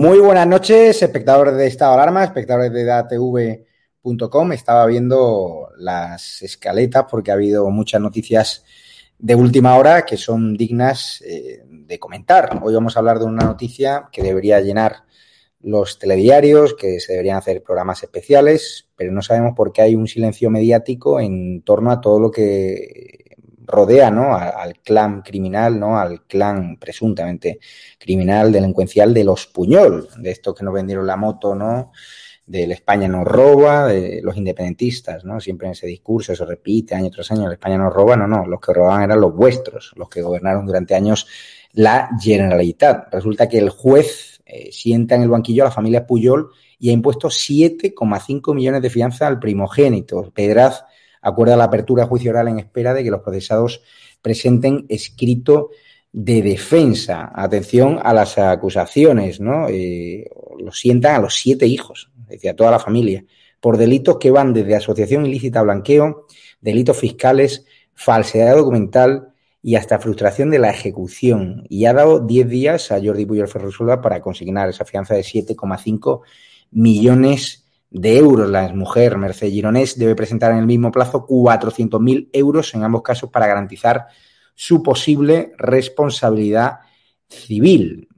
Muy buenas noches, espectadores de Estado de Alarma, espectadores de datv.com. Estaba viendo las escaletas porque ha habido muchas noticias de última hora que son dignas eh, de comentar. Hoy vamos a hablar de una noticia que debería llenar los telediarios, que se deberían hacer programas especiales, pero no sabemos por qué hay un silencio mediático en torno a todo lo que rodea ¿no? al clan criminal, ¿no? al clan presuntamente criminal, delincuencial de los Puñol, de estos que nos vendieron la moto, ¿no? del España nos roba, de los independentistas, ¿no? Siempre en ese discurso se repite año tras año, el España nos roba, no, no, los que robaban eran los vuestros, los que gobernaron durante años la Generalitat. Resulta que el juez eh, sienta en el banquillo a la familia Puyol y ha impuesto 7,5 millones de fianza al primogénito. Pedraz acuerda la apertura a juicio oral en espera de que los procesados presenten escrito de defensa. Atención a las acusaciones, ¿no? Eh, lo sientan a los siete hijos, es decir, a toda la familia, por delitos que van desde asociación ilícita a blanqueo, delitos fiscales, falsedad documental y hasta frustración de la ejecución. Y ha dado diez días a Jordi Puyol Ferrosola para consignar esa fianza de 7,5 millones de euros. La mujer Mercedes Gironés debe presentar en el mismo plazo 400.000 euros en ambos casos para garantizar su posible responsabilidad civil.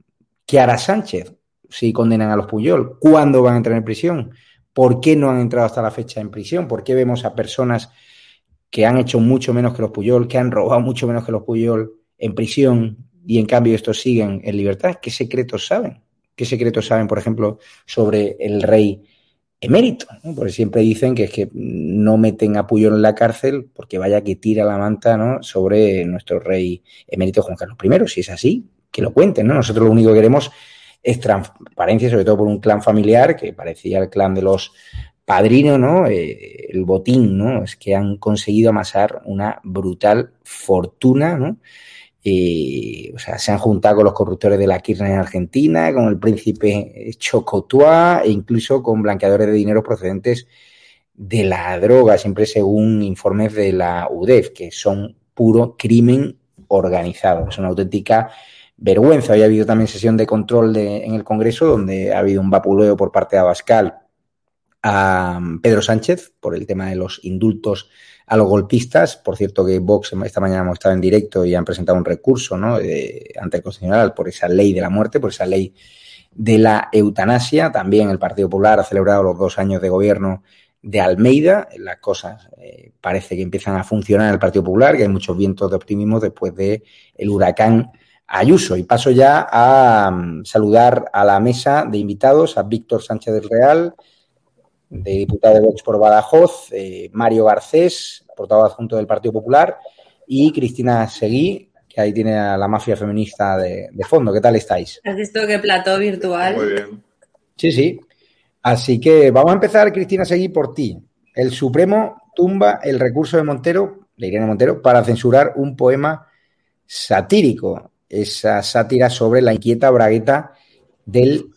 ¿Qué hará Sánchez si condenan a los Puyol? ¿Cuándo van a entrar en prisión? ¿Por qué no han entrado hasta la fecha en prisión? ¿Por qué vemos a personas que han hecho mucho menos que los Puyol, que han robado mucho menos que los Puyol en prisión y en cambio estos siguen en libertad? ¿Qué secretos saben? ¿Qué secretos saben, por ejemplo, sobre el rey emérito, porque siempre dicen que es que no meten a Puyol en la cárcel porque vaya que tira la manta ¿no? sobre nuestro rey emérito Juan Carlos I. Si es así, que lo cuenten. ¿no? Nosotros lo único que queremos es transparencia, sobre todo por un clan familiar que parecía el clan de los padrinos, ¿no? Eh, el botín, ¿no? Es que han conseguido amasar una brutal fortuna, ¿no? Y, o sea, se han juntado con los corruptores de la Kirchner en Argentina, con el príncipe Chocotua e incluso con blanqueadores de dinero procedentes de la droga, siempre según informes de la UDEF, que son puro crimen organizado. Es una auténtica vergüenza. Había habido también sesión de control en el Congreso donde ha habido un vapuleo por parte de Abascal a Pedro Sánchez por el tema de los indultos a los golpistas. Por cierto, que Vox esta mañana hemos estado en directo y han presentado un recurso ¿no? ante el Constitucional por esa ley de la muerte, por esa ley de la eutanasia. También el Partido Popular ha celebrado los dos años de gobierno de Almeida. Las cosas eh, parece que empiezan a funcionar en el Partido Popular, que hay muchos vientos de optimismo después de el huracán Ayuso. Y paso ya a um, saludar a la mesa de invitados a Víctor Sánchez del Real, de diputado de Vox por Badajoz, eh, Mario Garcés, portavoz adjunto del Partido Popular, y Cristina Seguí, que ahí tiene a la mafia feminista de, fondo. ¿Qué tal estáis? ¿Has visto qué plató virtual? Muy bien. Sí, sí. Así que vamos a empezar, Cristina Seguí, por ti. El Supremo tumba el recurso de Montero, de Irene Montero, para censurar un poema satírico, esa sátira sobre la inquieta bragueta del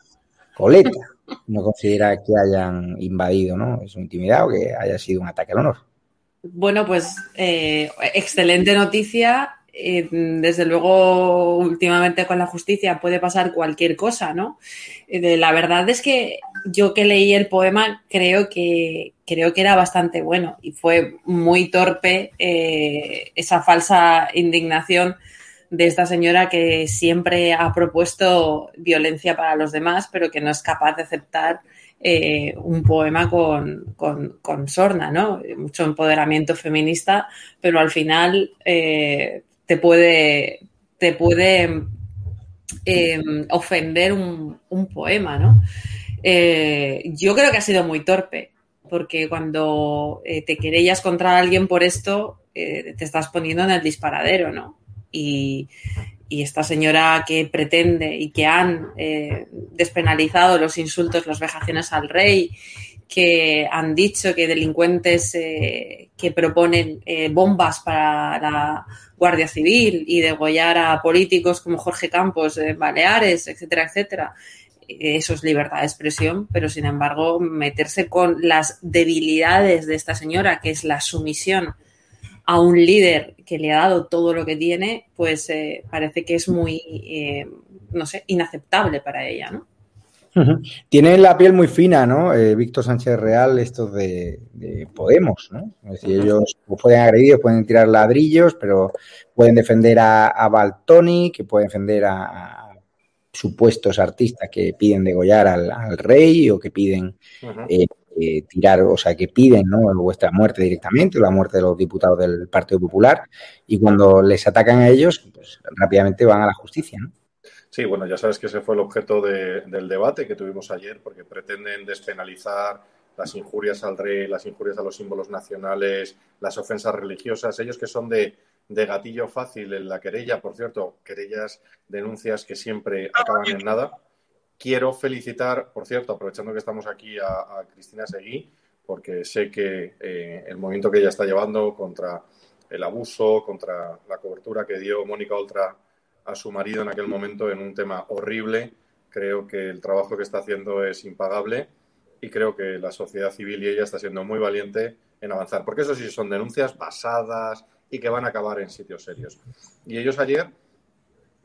coleta no considera que hayan invadido ¿no? su intimidad o que haya sido un ataque al honor. Bueno, pues eh, excelente noticia. Eh, desde luego, últimamente con la justicia puede pasar cualquier cosa, ¿no? Eh, la verdad es que yo que leí el poema creo que creo que era bastante bueno y fue muy torpe esa falsa indignación de esta señora que siempre ha propuesto violencia para los demás, pero que no es capaz de aceptar eh, un poema con, con, sorna, ¿no? Mucho empoderamiento feminista, pero al final eh, te puede, te puede em, ofender un, poema, ¿no? Eh, yo creo que ha sido muy torpe, porque cuando te querellas contra alguien por esto, te estás poniendo en el disparadero, ¿no? Y, esta señora que pretende y que han eh, despenalizado los insultos, las vejaciones al rey, que han dicho que delincuentes eh, que proponen eh, bombas para la Guardia Civil y degollar a políticos como Jorge Campos, Baleares, etcétera, etcétera. Eso es libertad de expresión, pero sin embargo, meterse con las debilidades de esta señora, que es la sumisión a un líder que le ha dado todo lo que tiene, pues eh, parece que es muy, eh, no sé, inaceptable para ella, ¿no? Tiene la piel muy fina, ¿no? Eh, Víctor Sánchez Real, estos de, Podemos, ¿no? Es decir, ellos pueden agredir, pueden tirar ladrillos, pero pueden defender a, a Baltoni, que pueden defender a, supuestos artistas que piden degollar al, rey o que piden tirar, o sea, que piden ¿no? vuestra muerte directamente, la muerte de los diputados del Partido Popular, y cuando les atacan a ellos, pues rápidamente van a la justicia, ¿no? Sí, bueno, ya sabes que ese fue el objeto del debate que tuvimos ayer, porque pretenden despenalizar las injurias al rey, las injurias a los símbolos nacionales, las ofensas religiosas, ellos que son de, de gatillo fácil en la querella, por cierto, querellas, denuncias que siempre acaban en nada. Quiero felicitar, por cierto, aprovechando que estamos aquí a, Cristina Seguí, porque sé que eh, el movimiento que ella está llevando contra el abuso, contra la cobertura que dio Mónica Oltra a su marido en aquel momento en un tema horrible, creo que el trabajo que está haciendo es impagable y creo que la sociedad civil y ella está siendo muy valiente en avanzar, porque eso sí son denuncias basadas y que van a acabar en sitios serios. Y ellos ayer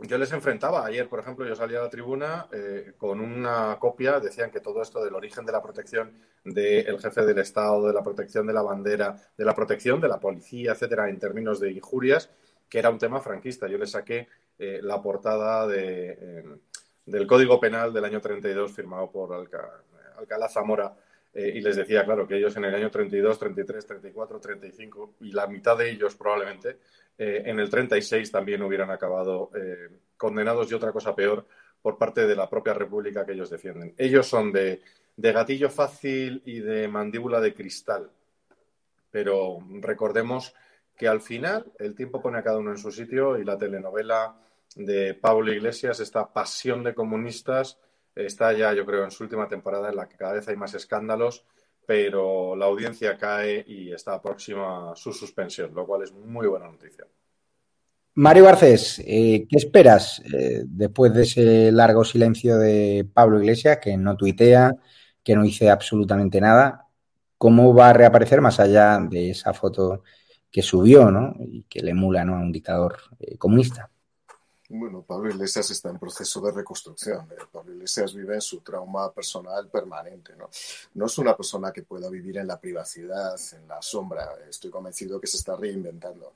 yo les enfrentaba. Ayer, por ejemplo, yo salí a la tribuna eh, con una copia, decían que todo esto del origen de la protección del jefe del Estado, de la protección de la bandera, de la protección de la policía, etcétera, en términos de injurias, que era un tema franquista. Yo les saqué eh, la portada de, eh, del Código Penal del año 32 firmado por Alcalá Zamora y les decía, claro, que ellos en el año 32, 33, 34, 35 y la mitad de ellos probablemente eh, en el 36 también hubieran acabado eh, condenados y otra cosa peor por parte de la propia república que ellos defienden. Ellos son de, gatillo fácil y de mandíbula de cristal, pero recordemos que al final el tiempo pone a cada uno en su sitio y la telenovela de Pablo Iglesias, esta pasión de comunistas, está ya, yo creo, en su última temporada en la que cada vez hay más escándalos, pero la audiencia cae y está próxima a su suspensión, lo cual es muy buena noticia. Mario Garcés, eh, ¿qué esperas eh, después de ese largo silencio de Pablo Iglesias, que no tuitea, que no dice absolutamente nada? ¿Cómo va a reaparecer más allá de esa foto que subió ¿no? y que le emula ¿no? a un dictador eh, comunista? Bueno, Pablo Iglesias está en proceso de reconstrucción. Eh, Pablo Iglesias vive en su trauma personal permanente. ¿no? no es una persona que pueda vivir en la privacidad, en la sombra. Estoy convencido que se está reinventando.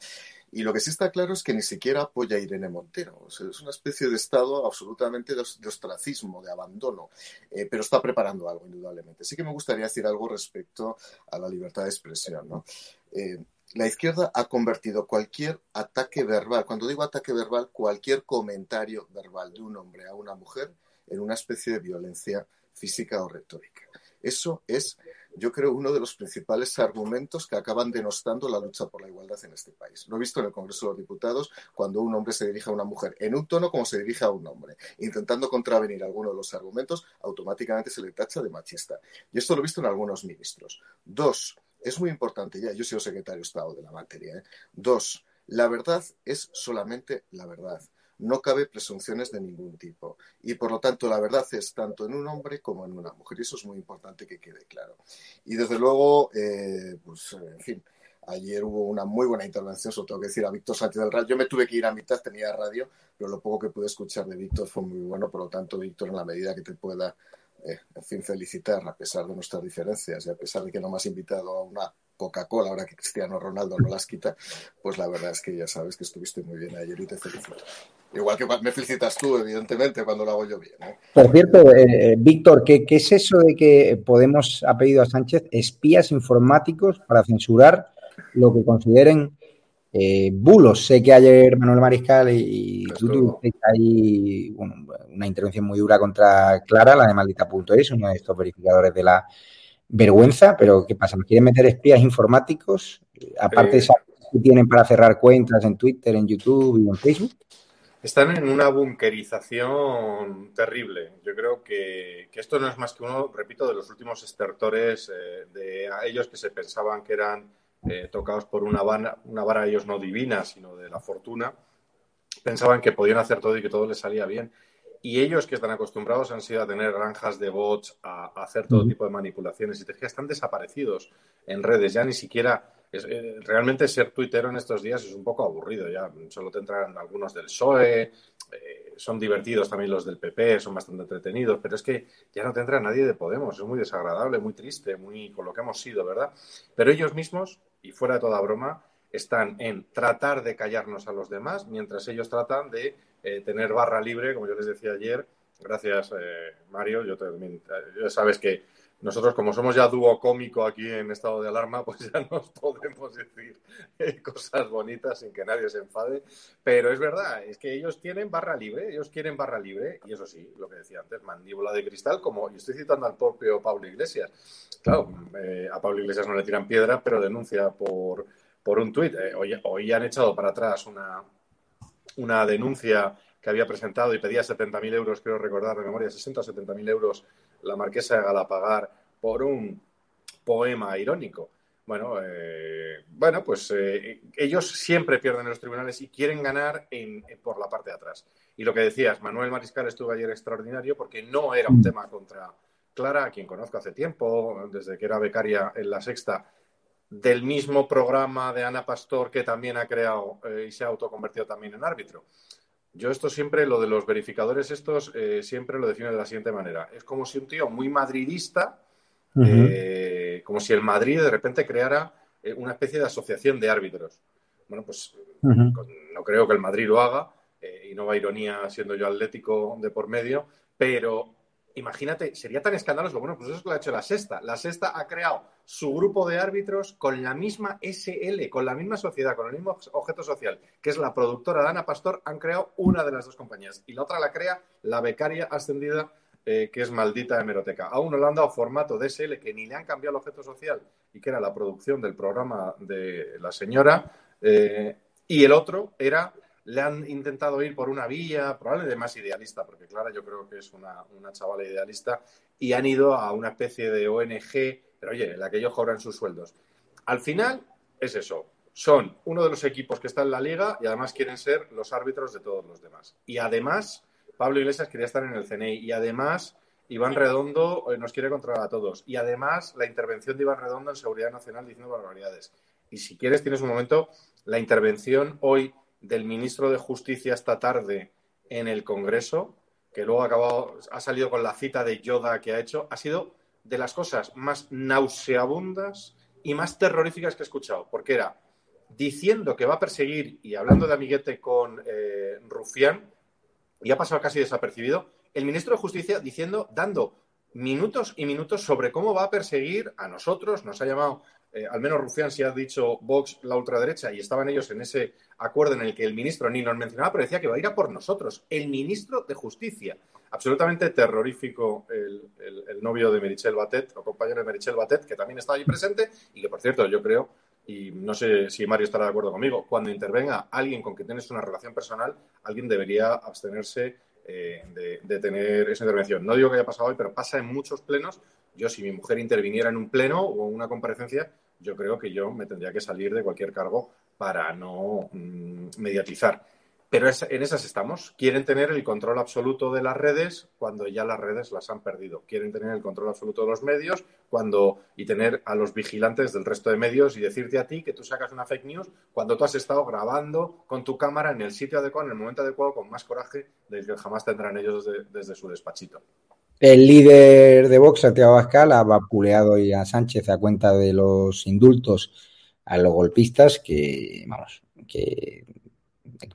Y lo que sí está claro es que ni siquiera apoya a Irene Montero. es una especie de estado absolutamente de, ostracismo, de abandono, eh, pero está preparando algo, indudablemente. Sí que me gustaría decir algo respecto a la libertad de expresión. ¿no? Eh, la izquierda ha convertido cualquier ataque verbal, cuando digo ataque verbal, cualquier comentario verbal de un hombre a una mujer en una especie de violencia física o retórica. Eso es, yo creo, uno de los principales argumentos que acaban denostando la lucha por la igualdad en este país. Lo he visto en el Congreso de los Diputados cuando un hombre se dirige a una mujer en un tono como se dirige a un hombre, intentando contravenir alguno de los argumentos, automáticamente se le tacha de machista. Y esto lo he visto en algunos ministros. Dos, es muy importante, ya yo soy secretario de Estado de la materia. ¿eh? Dos, la verdad es solamente la verdad. No cabe presunciones de ningún tipo. Y por lo tanto, la verdad es tanto en un hombre como en una mujer. Y eso es muy importante que quede claro. Y desde luego, eh, pues, en fin, ayer hubo una muy buena intervención, sobre tengo que decir a Víctor Sánchez del Radio. Yo me tuve que ir a mitad, tenía radio, pero lo poco que pude escuchar de Víctor fue muy bueno. Por lo tanto, Víctor, en la medida que te pueda eh, en fin, felicitar a pesar de nuestras diferencias y a pesar de que no me has invitado a una Coca-Cola ahora que Cristiano Ronaldo no las quita, pues la verdad es que ya sabes que estuviste muy bien ayer y te felicito. Igual que me felicitas tú, evidentemente, cuando lo hago yo bien. ¿eh? Por cierto, eh, Víctor, ¿qué, ¿qué, es eso de que Podemos ha pedido a Sánchez espías informáticos para censurar lo que consideren eh, bulos. Sé que ayer Manuel Mariscal y, tú tuviste ahí una intervención muy dura contra Clara, la de maldita.es, uno de estos verificadores de la vergüenza, pero ¿qué pasa? ¿Me quieren meter espías informáticos? Aparte de esas que tienen para cerrar cuentas en Twitter, en YouTube y en Facebook. Están en una bunkerización terrible. Yo creo que, esto no es más que uno, repito, de los últimos estertores eh, de ellos que se pensaban que eran eh, tocados por una vara, una vara ellos no divina, sino de la fortuna, pensaban que podían hacer todo y que todo les salía bien. Y ellos que están acostumbrados han sido a tener granjas de bots, a, hacer todo tipo de manipulaciones y te están desaparecidos en redes. Ya ni siquiera, eh, realmente ser tuitero en estos días es un poco aburrido. Ya solo te entran algunos del PSOE, eh, son divertidos también los del PP, son bastante entretenidos, pero es que ya no te entra nadie de Podemos. Es muy desagradable, muy triste, muy con lo que hemos sido, ¿verdad? Pero ellos mismos y fuera de toda broma, están en tratar de callarnos a los demás, mientras ellos tratan de eh, tener barra libre, como yo les decía ayer. Gracias, eh, Mario. Yo también, eh, sabes que nosotros, como somos ya dúo cómico aquí en estado de alarma, pues ya nos podemos decir cosas bonitas sin que nadie se enfade. Pero es verdad, es que ellos tienen barra libre, ellos quieren barra libre, y eso sí, lo que decía antes, mandíbula de cristal, como, y estoy citando al propio Pablo Iglesias. Claro, eh, a Pablo Iglesias no le tiran piedra, pero denuncia por, por un tuit. Eh, hoy, han echado para atrás una, una denuncia que había presentado y pedía 70.000 euros, quiero recordar de memoria, 60 o 70.000 euros la marquesa de Galapagar por un poema irónico. Bueno, eh, bueno pues eh, ellos siempre pierden en los tribunales y quieren ganar en, por la parte de atrás. Y lo que decías, Manuel Mariscal estuvo ayer extraordinario porque no era un tema contra Clara, a quien conozco hace tiempo, desde que era becaria en La Sexta, del mismo programa de Ana Pastor que también ha creado eh, y se ha autoconvertido también en árbitro. Yo esto siempre, lo de los verificadores estos, eh, siempre lo defino de la siguiente manera. Es como si un tío muy madridista, eh, como si el Madrid de repente creara eh, una especie de asociación de árbitros. Bueno, pues no creo que el Madrid lo haga, y no va ironía siendo yo atlético de por medio, pero imagínate, sería tan escandaloso. Bueno, pues eso es lo que ha hecho la Sexta. La Sexta ha creado su grupo de árbitros con la misma SL, con la misma sociedad, con el mismo objeto social, que es la productora Dana Pastor, han creado una de las dos compañías. Y la otra la crea la becaria ascendida, eh, que es maldita hemeroteca. A uno le han dado formato de SL que ni le han cambiado el objeto social y que era la producción del programa de la señora. Eh, y el otro era le han intentado ir por una vía, probablemente más idealista, porque Clara yo creo que es una, una chavala idealista, y han ido a una especie de ONG, pero oye, en la que ellos cobran sus sueldos. Al final es eso, son uno de los equipos que está en la liga y además quieren ser los árbitros de todos los demás. Y además, Pablo Iglesias quería estar en el CNI y además Iván Redondo eh, nos quiere controlar a todos. Y además la intervención de Iván Redondo en Seguridad Nacional diciendo barbaridades. Y si quieres, tienes un momento, la intervención hoy del ministro de Justicia esta tarde en el Congreso, que luego ha, acabado, ha salido con la cita de Yoda que ha hecho, ha sido de las cosas más nauseabundas y más terroríficas que he escuchado, porque era diciendo que va a perseguir, y hablando de amiguete con eh, Rufián, y ha pasado casi desapercibido, el ministro de Justicia diciendo, dando minutos y minutos sobre cómo va a perseguir a nosotros, nos ha llamado, eh, al menos Rufián si ha dicho Vox la ultraderecha, y estaban ellos en ese acuerdo en el que el ministro ni nos mencionaba, pero decía que va a ir a por nosotros, el ministro de Justicia. Absolutamente terrorífico el, el novio de Merichel Batet, o compañero de Merichel Batet, que también está allí presente, y que por cierto yo creo y no sé si Mario estará de acuerdo conmigo, cuando intervenga alguien con quien tienes una relación personal, alguien debería abstenerse eh, de, tener esa intervención. No digo que haya pasado hoy, pero pasa en muchos plenos. Yo, si mi mujer interviniera en un pleno o en una comparecencia, yo creo que yo me tendría que salir de cualquier cargo para no mm, mediatizar. Pero en esas estamos. Quieren tener el control absoluto de las redes cuando ya las redes las han perdido. Quieren tener el control absoluto de los medios cuando y tener a los vigilantes del resto de medios y decirte a ti que tú sacas una fake news cuando tú has estado grabando con tu cámara en el sitio adecuado, en el momento adecuado, con más coraje del que jamás tendrán ellos desde, su despachito. El líder de Vox, Santiago Abascal, ha vapuleado a Sánchez a cuenta de los indultos a los golpistas que, vamos, que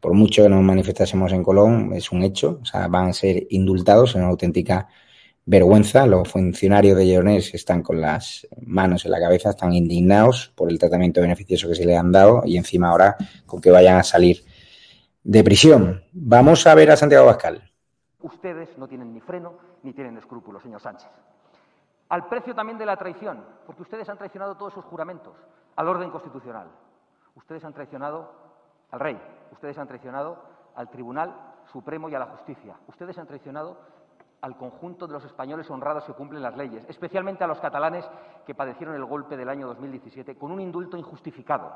por mucho que nos manifestásemos en Colón, es un hecho, o sea, van a ser indultados en una auténtica vergüenza. Los funcionarios de Lleonés están con las manos en la cabeza, están indignados por el tratamiento beneficioso que se le han dado y encima ahora con que vayan a salir de prisión. Vamos a ver a Santiago Bascal. Ustedes no tienen ni freno ni tienen escrúpulos, señor Sánchez. Al precio también de la traición, porque ustedes han traicionado todos sus juramentos al orden constitucional. Ustedes han traicionado al rey, ustedes han traicionado al Tribunal Supremo y a la justicia. Ustedes han traicionado al conjunto de los españoles honrados que cumplen las leyes, especialmente a los catalanes que padecieron el golpe del año 2017 con un indulto injustificado,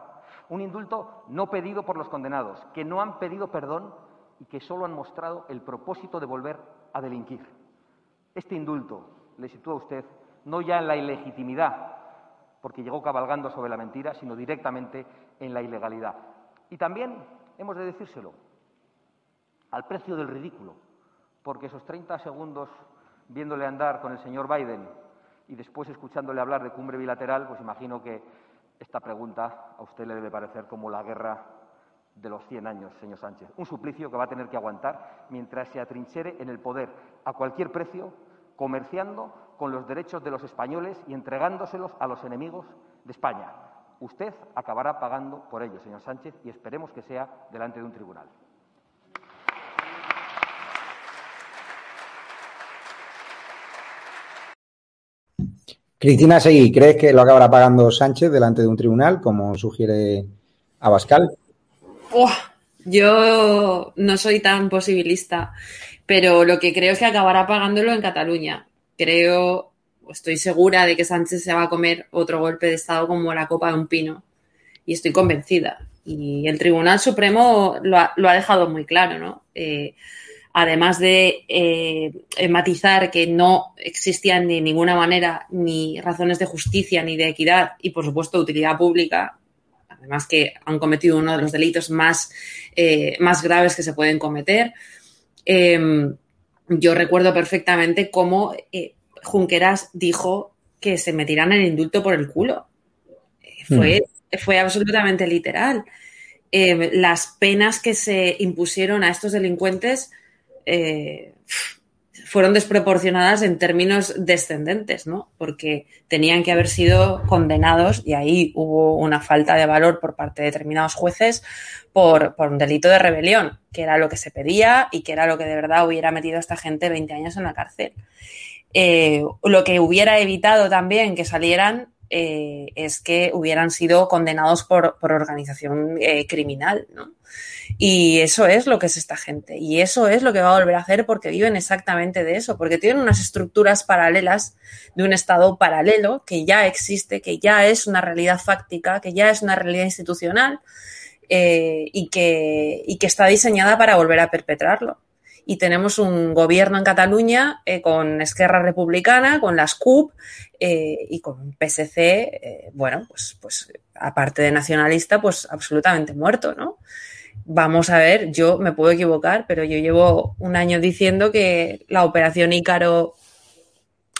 un indulto no pedido por los condenados, que no han pedido perdón y que solo han mostrado el propósito de volver a delinquir. Este indulto le sitúa a usted no ya en la ilegitimidad, porque llegó cabalgando sobre la mentira, sino directamente en la ilegalidad. Y también hemos de decírselo, al precio del ridículo, porque esos 30 segundos viéndole andar con el señor Biden y después escuchándole hablar de cumbre bilateral, pues imagino que esta pregunta a usted le debe parecer como la guerra de los 100 años, señor Sánchez. Un suplicio que va a tener que aguantar mientras se atrinchere en el poder a cualquier precio, comerciando con los derechos de los españoles y entregándoselos a los enemigos de España. Usted acabará pagando por ello, señor Sánchez, y esperemos que sea delante de un tribunal. Cristina Seguí, ¿crees que lo acabará pagando Sánchez delante de un tribunal, como sugiere Abascal? Yo no soy tan posibilista, pero lo que creo es que acabará pagándolo en Cataluña. Creo estoy segura de que Sánchez se va a comer otro golpe de Estado como la copa de un pino. Y estoy convencida. Y el Tribunal Supremo lo ha, dejado muy claro, ¿no? Eh, además de eh, matizar que no existían de ninguna manera ni razones de justicia ni de equidad y, por supuesto, utilidad pública, además que han cometido uno de los delitos más, eh, más graves que se pueden cometer. yo recuerdo perfectamente cómo Junqueras dijo que se metirán el indulto por el culo. Fue, hmm. fue absolutamente literal. Eh, las penas que se impusieron a estos delincuentes eh, fueron desproporcionadas en términos descendentes, ¿no? Porque tenían que haber sido condenados y ahí hubo una falta de valor por parte de determinados jueces por, por, un delito de rebelión, que era lo que se pedía y que era lo que de verdad hubiera metido a esta gente 20 años en la cárcel. Eh, lo que hubiera evitado también que salieran eh, es que hubieran sido condenados por, organización eh, criminal, ¿no? Y eso es lo que es esta gente. Y eso es lo que va a volver a hacer porque viven exactamente de eso, porque tienen unas estructuras paralelas de un Estado paralelo que ya existe, que ya es una realidad fáctica, que ya es una realidad institucional y, que, y que está diseñada para volver a perpetrarlo y tenemos un gobierno en Cataluña eh, con Esquerra Republicana, con las CUP eh, y con un PSC, eh, bueno, pues, pues aparte de nacionalista, pues absolutamente muerto, ¿no? Vamos a ver, yo me puedo equivocar, pero yo llevo un año diciendo que la operación Ícaro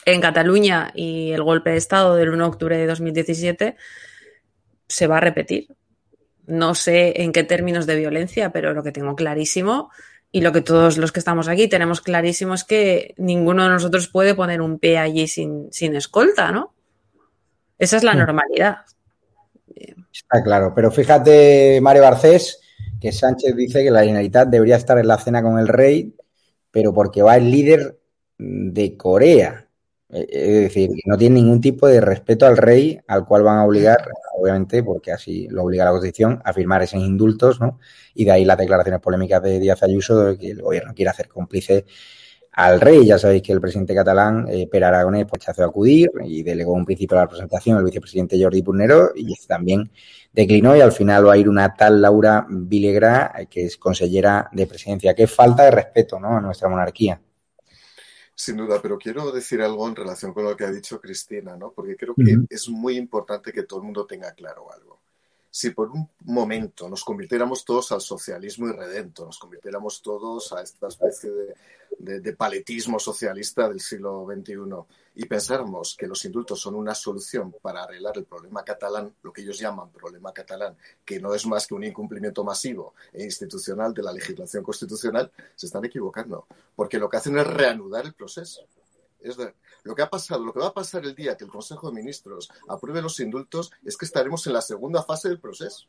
en Cataluña y el golpe de Estado del 1 de octubre de 2017 se va a repetir. No sé en qué términos de violencia, pero lo que tengo clarísimo y lo que todos los que estamos aquí tenemos clarísimo es que ninguno de nosotros puede poner un pie allí sin, sin escolta, ¿no? Esa es la hmm. normalidad. Está claro, pero fíjate, Mario Garcés, que Sánchez dice que la Generalitat debería estar en la cena con el rey, pero porque va el líder de Corea. Eh, es decir, no tiene ningún tipo de respeto al rey, al cual van a obligar, obviamente, porque así lo obliga la Constitución, a firmar esos indultos, ¿no? Y de ahí las declaraciones polémicas de Díaz Ayuso de que el gobierno quiere hacer cómplice al rey. Ya sabéis que el presidente catalán, eh, Per Aragonés, pues hace acudir y delegó un principio de la presentación al vicepresidente Jordi Purnero y este también declinó y al final va a ir una tal Laura Vilegra, eh, que es consellera de presidencia. Qué falta de respeto ¿no? a nuestra monarquía. Sin duda, pero quiero decir algo en relación con lo que ha dicho Cristina, ¿no? Porque creo que es muy importante que todo el mundo tenga claro algo si por un momento nos convirtiéramos todos al socialismo irredento, nos convirtiéramos todos a esta especie de, paletismo socialista del siglo XXI y pensáramos que los indultos son una solución para arreglar el problema catalán, lo que ellos llaman problema catalán, que no es más que un incumplimiento masivo e institucional de la legislación constitucional, se están equivocando, porque lo que hacen es reanudar el proceso. Es de, lo que ha pasado, lo que va a pasar el día que el Consejo de Ministros apruebe los indultos es que estaremos en la segunda fase del proceso.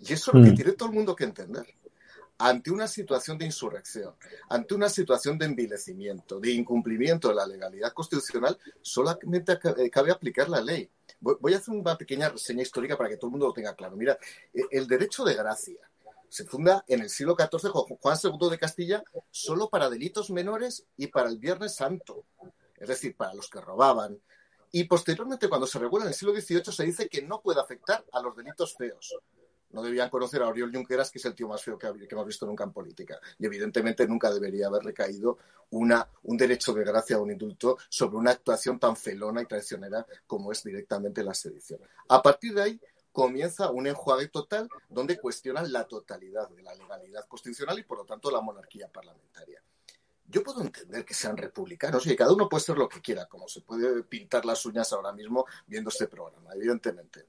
Y eso es lo que mm. tiene todo el mundo que entender. Ante una situación de insurrección, ante una situación de envilecimiento, de incumplimiento de la legalidad constitucional, solamente eh, cabe aplicar la ley. Voy a hacer una pequeña reseña histórica para que todo el mundo lo tenga claro. Mira, e, el derecho de gracia se funda en el siglo XIV con Juan II de Castilla solo para delitos menores y para el Viernes Santo es decir, para los que robaban. Y posteriormente, cuando se regula en el siglo XVIII, se dice que no puede afectar a los delitos feos. No debían conocer a Oriol Junqueras, que es el tío más feo que, hemos visto nunca en política. Y evidentemente nunca debería haber recaído una, un derecho de gracia o un indulto sobre una actuación tan felona y traicionera como es directamente la sedición. A partir de ahí comienza un enjuague total donde cuestionan la totalidad de la legalidad constitucional y por lo tanto la monarquía parlamentaria yo puedo entender que sean republicanos y cada uno puede ser lo que quiera, como se puede pintar las uñas ahora mismo viendo este programa, evidentemente.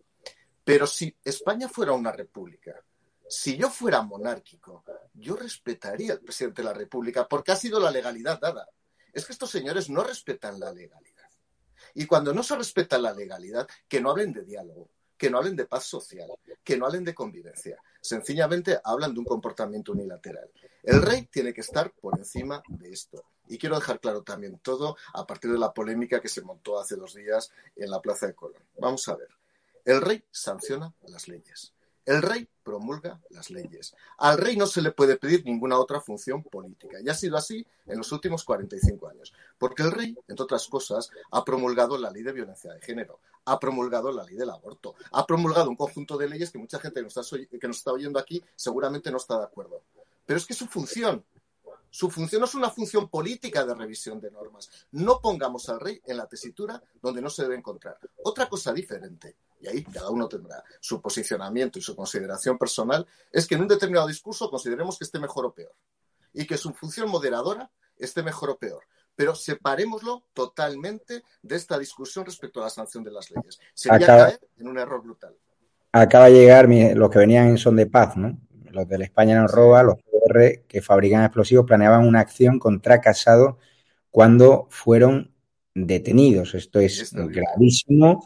Pero si España fuera una república, si yo fuera monárquico, yo respetaría al presidente de la república porque ha sido la legalidad dada. Es que estos señores no respetan la legalidad. Y cuando no se respeta la legalidad, que no hablen de diálogo, que no hablen de paz social, que no hablen de convivencia. Sencillamente hablan de un comportamiento unilateral. El rey tiene que estar por encima de esto. Y quiero dejar claro también todo a partir de la polémica que se montó hace dos días en la Plaza de Colón. Vamos a ver. El rey sanciona las leyes. El rey promulga las leyes. Al rey no se le puede pedir ninguna otra función política. Y ha sido así en los últimos 45 años. Porque el rey, entre otras cosas, ha promulgado la ley de violencia de género, ha promulgado la ley del aborto, ha promulgado un conjunto de leyes que mucha gente que nos está, oyendo aquí seguramente no está de acuerdo. Pero es que su función, su función no es una función política de revisión de normas. No pongamos al rey en la tesitura donde no se debe encontrar. Otra cosa diferente, y ahí cada uno tendrá su posicionamiento y su consideración personal, es que en un determinado discurso consideremos que esté mejor o peor. Y que su función moderadora esté mejor o peor. Pero separémoslo totalmente de esta discusión respecto a la sanción de las leyes. Sería caer en un error brutal. Acaba de llegar los que venían en son de paz, ¿no? los de la España nos roba, los PR que fabrican explosivos, planeaban una acción contra Casado cuando fueron detenidos. Esto es gravísimo.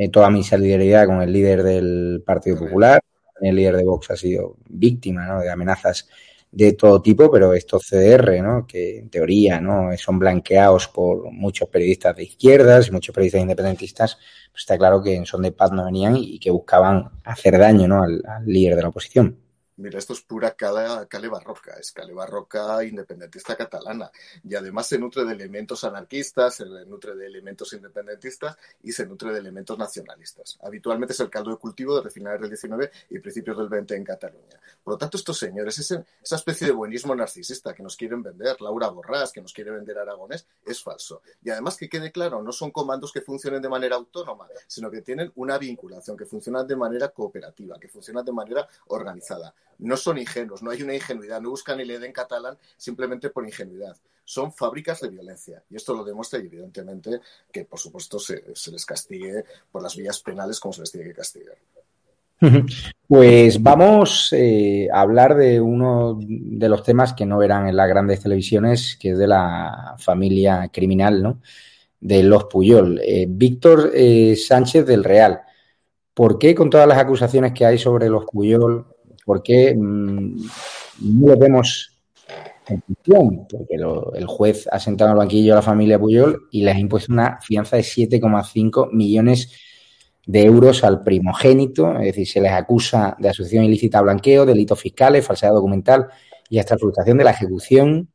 Eh, toda mi solidaridad con el líder del Partido Popular, el líder de Vox ha sido víctima de amenazas de todo tipo, pero estos CDR, ¿no? que en teoría ¿no? son blanqueados por muchos periodistas de izquierdas y muchos periodistas independentistas, pues está claro que en son de paz no venían y que buscaban hacer daño ¿no? al líder de la oposición. Mira, esto es pura cale, barroca, es cale barroca independentista catalana. Y además se nutre de elementos anarquistas, se nutre de elementos independentistas y se nutre de elementos nacionalistas. Habitualmente es el caldo de cultivo de finales del 19 y principios del 20 en Cataluña. Por lo tanto, estos señores, esa especie de buenismo narcisista que nos quieren vender, Laura Borrás, que nos quiere vender Aragonés, es falso. Y además que quede claro, no son comandos que funcionen de manera autónoma, sino que tienen una vinculación, que funcionan de manera cooperativa, que funcionan de manera organizada no son ingenuos, no hay una ingenuidad, no buscan el en catalán simplemente por ingenuidad. Son fábricas de violencia. Y esto lo demuestra evidentemente que, por supuesto, se, les castigue por las vías penales como se les tiene que castigar. Pues vamos eh, a hablar de uno de los temas que no verán en las grandes televisiones, que es de la familia criminal, ¿no? De los Puyol. Eh, Víctor eh, Sánchez del Real. ¿Por qué con todas las acusaciones que hay sobre los Puyol, por qué mm, no lo vemos en prisión? Porque el juez ha sentado en el banquillo a la familia Puyol y les ha impuesto una fianza de 7,5 millones de euros al primogénito, es decir, se les acusa de asociación ilícita a blanqueo, delitos fiscales, falsedad documental y hasta frustración de la ejecución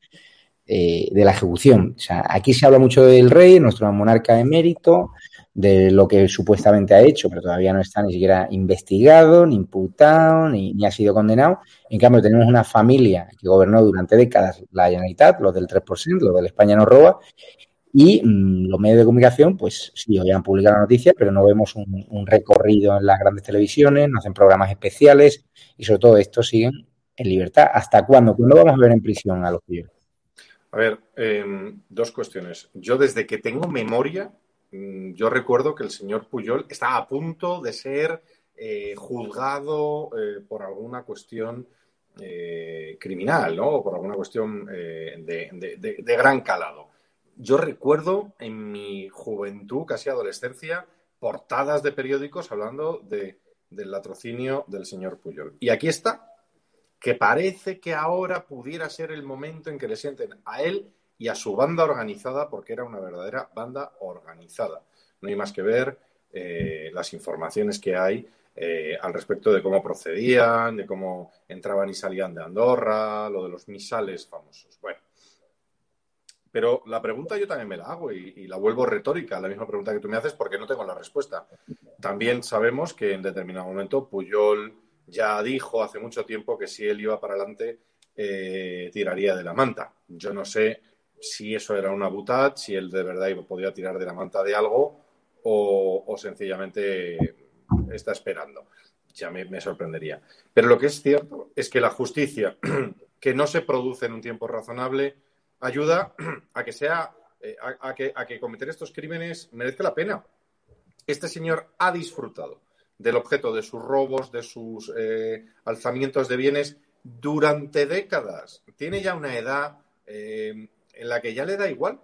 eh, de la ejecución. O sea, aquí se habla mucho del rey, nuestro monarca emérito, de lo que supuestamente ha hecho, pero todavía no está ni siquiera investigado, ni imputado, ni, ni ha sido condenado. En cambio, tenemos una familia que gobernó durante décadas la Generalitat, los del 3%, los del España no roba, y mm, los medios de comunicación, pues sí, hoy han publicado la noticia, pero no vemos un, recorrido en las grandes televisiones, no hacen programas especiales y sobre todo estos siguen en libertad. ¿Hasta cuándo? ¿Cuándo vamos a ver en prisión a los Puyol? A ver, em, dos cuestiones. Yo desde que tengo memoria, yo recuerdo que el señor Puyol estaba a punto de ser eh, juzgado eh, por alguna cuestión eh, criminal, ¿no? O por alguna cuestión de gran calado yo recuerdo en mi juventud, casi adolescencia, portadas de periódicos hablando de, del latrocinio del señor Puyol. Y aquí está, que parece que ahora pudiera ser el momento en que le sienten a él y a su banda organizada, porque era una verdadera banda organizada. No hay más que ver eh, las informaciones que hay eh, al respecto de cómo procedían, de cómo entraban y salían de Andorra, lo de los misales famosos. Bueno, pero la pregunta yo también me la hago y, la vuelvo retórica, la misma pregunta que tú me haces, porque no tengo la respuesta. También sabemos que en determinado momento Puyol ya dijo hace mucho tiempo que si él iba para adelante eh, tiraría de la manta. Yo no sé si eso era una butad, si él de verdad podía tirar de la manta de algo o, sencillamente está esperando. Ya me sorprendería. Pero lo que es cierto es que la justicia, que no se produce en un tiempo razonable, ayuda a que sea, eh, a, que, a que cometer estos crímenes merezca la pena. Este señor ha disfrutado del objeto de sus robos, de sus eh, alzamientos de bienes durante décadas. Tiene ya una edad eh, en la que ya le da igual.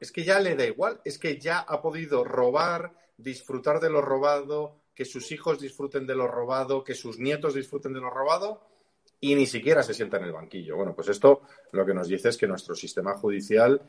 Es que ya le da igual. Es que ya ha podido robar, disfrutar de lo robado, que sus hijos disfruten de lo robado, que sus nietos disfruten de lo robado y ni siquiera se sienta en el banquillo. Bueno, pues esto lo que nos dice es que nuestro sistema judicial,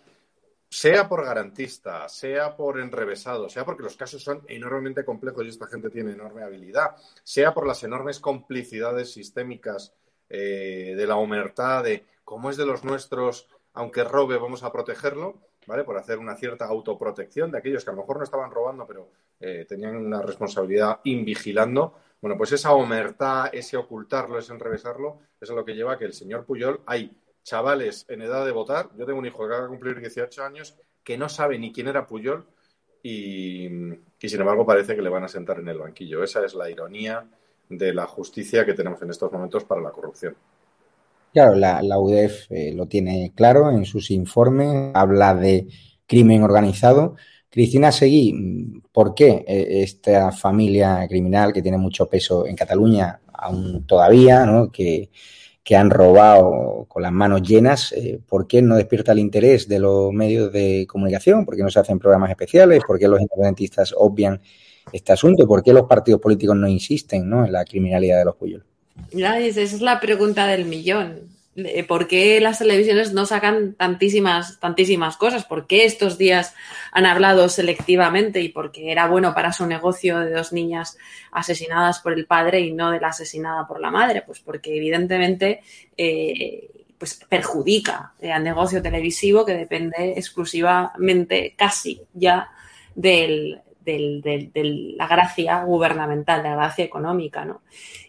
sea por garantista, sea por enrevesado, sea porque los casos son enormemente complejos y esta gente tiene enorme habilidad, sea por las enormes complicidades sistémicas eh, de la humertad, de cómo es de los nuestros, aunque robe, vamos a protegerlo, ¿vale? Por hacer una cierta autoprotección de aquellos que a lo mejor no estaban robando, pero eh, tenían una responsabilidad invigilando bueno, pues esa omertad, ese ocultarlo, ese enrevesarlo, es lo que lleva a que el señor Puyol, hay chavales en edad de votar, yo tengo un hijo que acaba de cumplir 18 años, que no sabe ni quién era Puyol y, sin embargo parece que le van a sentar en el banquillo. Esa es la ironía de la justicia que tenemos en estos momentos para la corrupción. Claro, la, UDEF eh, lo tiene claro en sus informes, habla de crimen organizado, Cristina Seguí, ¿por qué eh, esta familia criminal que tiene mucho peso en Cataluña, aún todavía, ¿no? que, han robado con las manos llenas, eh, ¿por qué no despierta el interés de los medios de comunicación? ¿Por qué no se hacen programas especiales? ¿Por qué los independentistas obvian este asunto? ¿Por qué los partidos políticos no insisten en la criminalidad de los Puyol? Esa es la pregunta del millón. ¿por qué las televisiones no sacan tantísimas, tantísimas cosas? ¿Por qué estos días han hablado selectivamente y porque era bueno para su negocio de dos niñas asesinadas por el padre y no de la asesinada por la madre? Pues porque evidentemente eh, pues perjudica al negocio televisivo que depende exclusivamente casi ya de la gracia gubernamental, de la gracia económica, ¿no?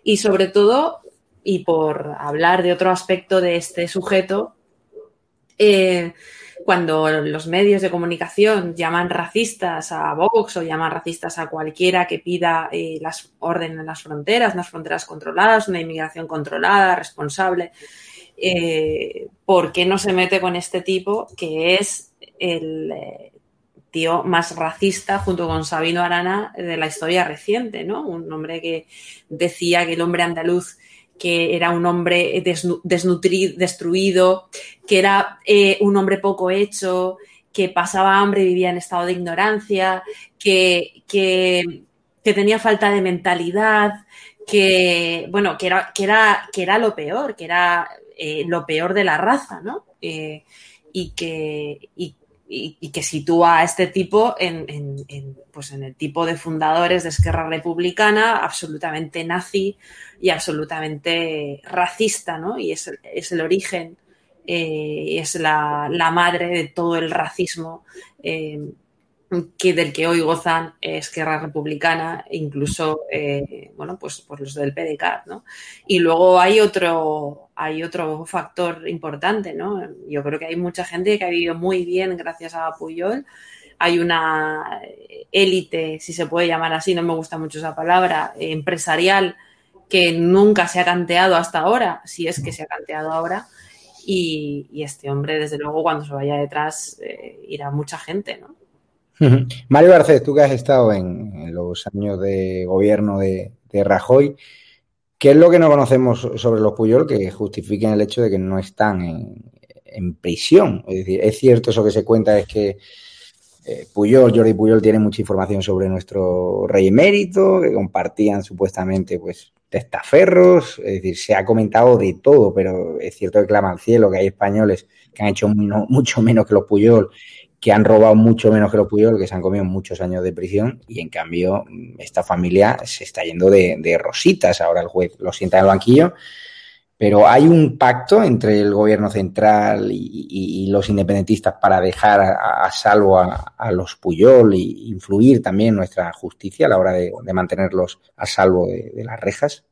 Y sobre todo y por hablar de otro aspecto de este sujeto, eh, cuando los medios de comunicación llaman racistas a Vox o llaman racistas a cualquiera que pida eh, las orden en las fronteras, unas fronteras controladas, una inmigración controlada, responsable, eh, ¿por qué no se mete con este tipo que es el tío más racista junto con Sabino Arana de la historia reciente, ¿no? Un hombre que decía que el hombre andaluz que era un hombre desnutrido, destruido, que era eh, un hombre poco hecho, que pasaba hambre y vivía en estado de ignorancia, que, que, tenía falta de mentalidad, que, bueno, que era, que era, que era lo peor, que era eh, lo peor de la raza, ¿no? Eh, y, que, y, que sitúa a este tipo en, pues en el tipo de fundadores de Esquerra Republicana, absolutamente nazi y absolutamente racista, ¿no? Y es, el origen, eh, es la, madre de todo el racismo eh, que del que hoy gozan Esquerra Republicana, incluso, eh, bueno, pues, pues, los del PDCAT, ¿no? Y luego hay otro, hay otro factor importante, ¿no? Yo creo que hay mucha gente que ha vivido muy bien gracias a Puyol. Hay una élite, si se puede llamar así, no me gusta mucho esa palabra, empresarial, que nunca se ha canteado hasta ahora, si es que se ha canteado ahora. Y, este hombre, desde luego, cuando se vaya detrás, eh, irá mucha gente, ¿no? Mario Garcés, tú que has estado en, los años de gobierno de, Rajoy, ¿qué es lo que no conocemos sobre los Puyol que justifiquen el hecho de que no están en, prisión? Es cierto eso que se cuenta, es que eh, Puyol, Jordi Puyol tiene mucha información sobre nuestro rey emérito, que compartían supuestamente pues testaferros, es decir, se ha comentado de todo, pero es cierto que clama al cielo que hay españoles que han hecho mucho menos que los Puyol que han robado mucho menos que los Puyol, que se han comido muchos años de prisión, y en cambio esta familia se está yendo de, rositas. Ahora el juez lo sienta en el banquillo, pero hay un pacto entre el gobierno central y, los independentistas para dejar a, salvo a, los Puyol e influir también nuestra justicia a la hora de, mantenerlos a salvo de las rejas.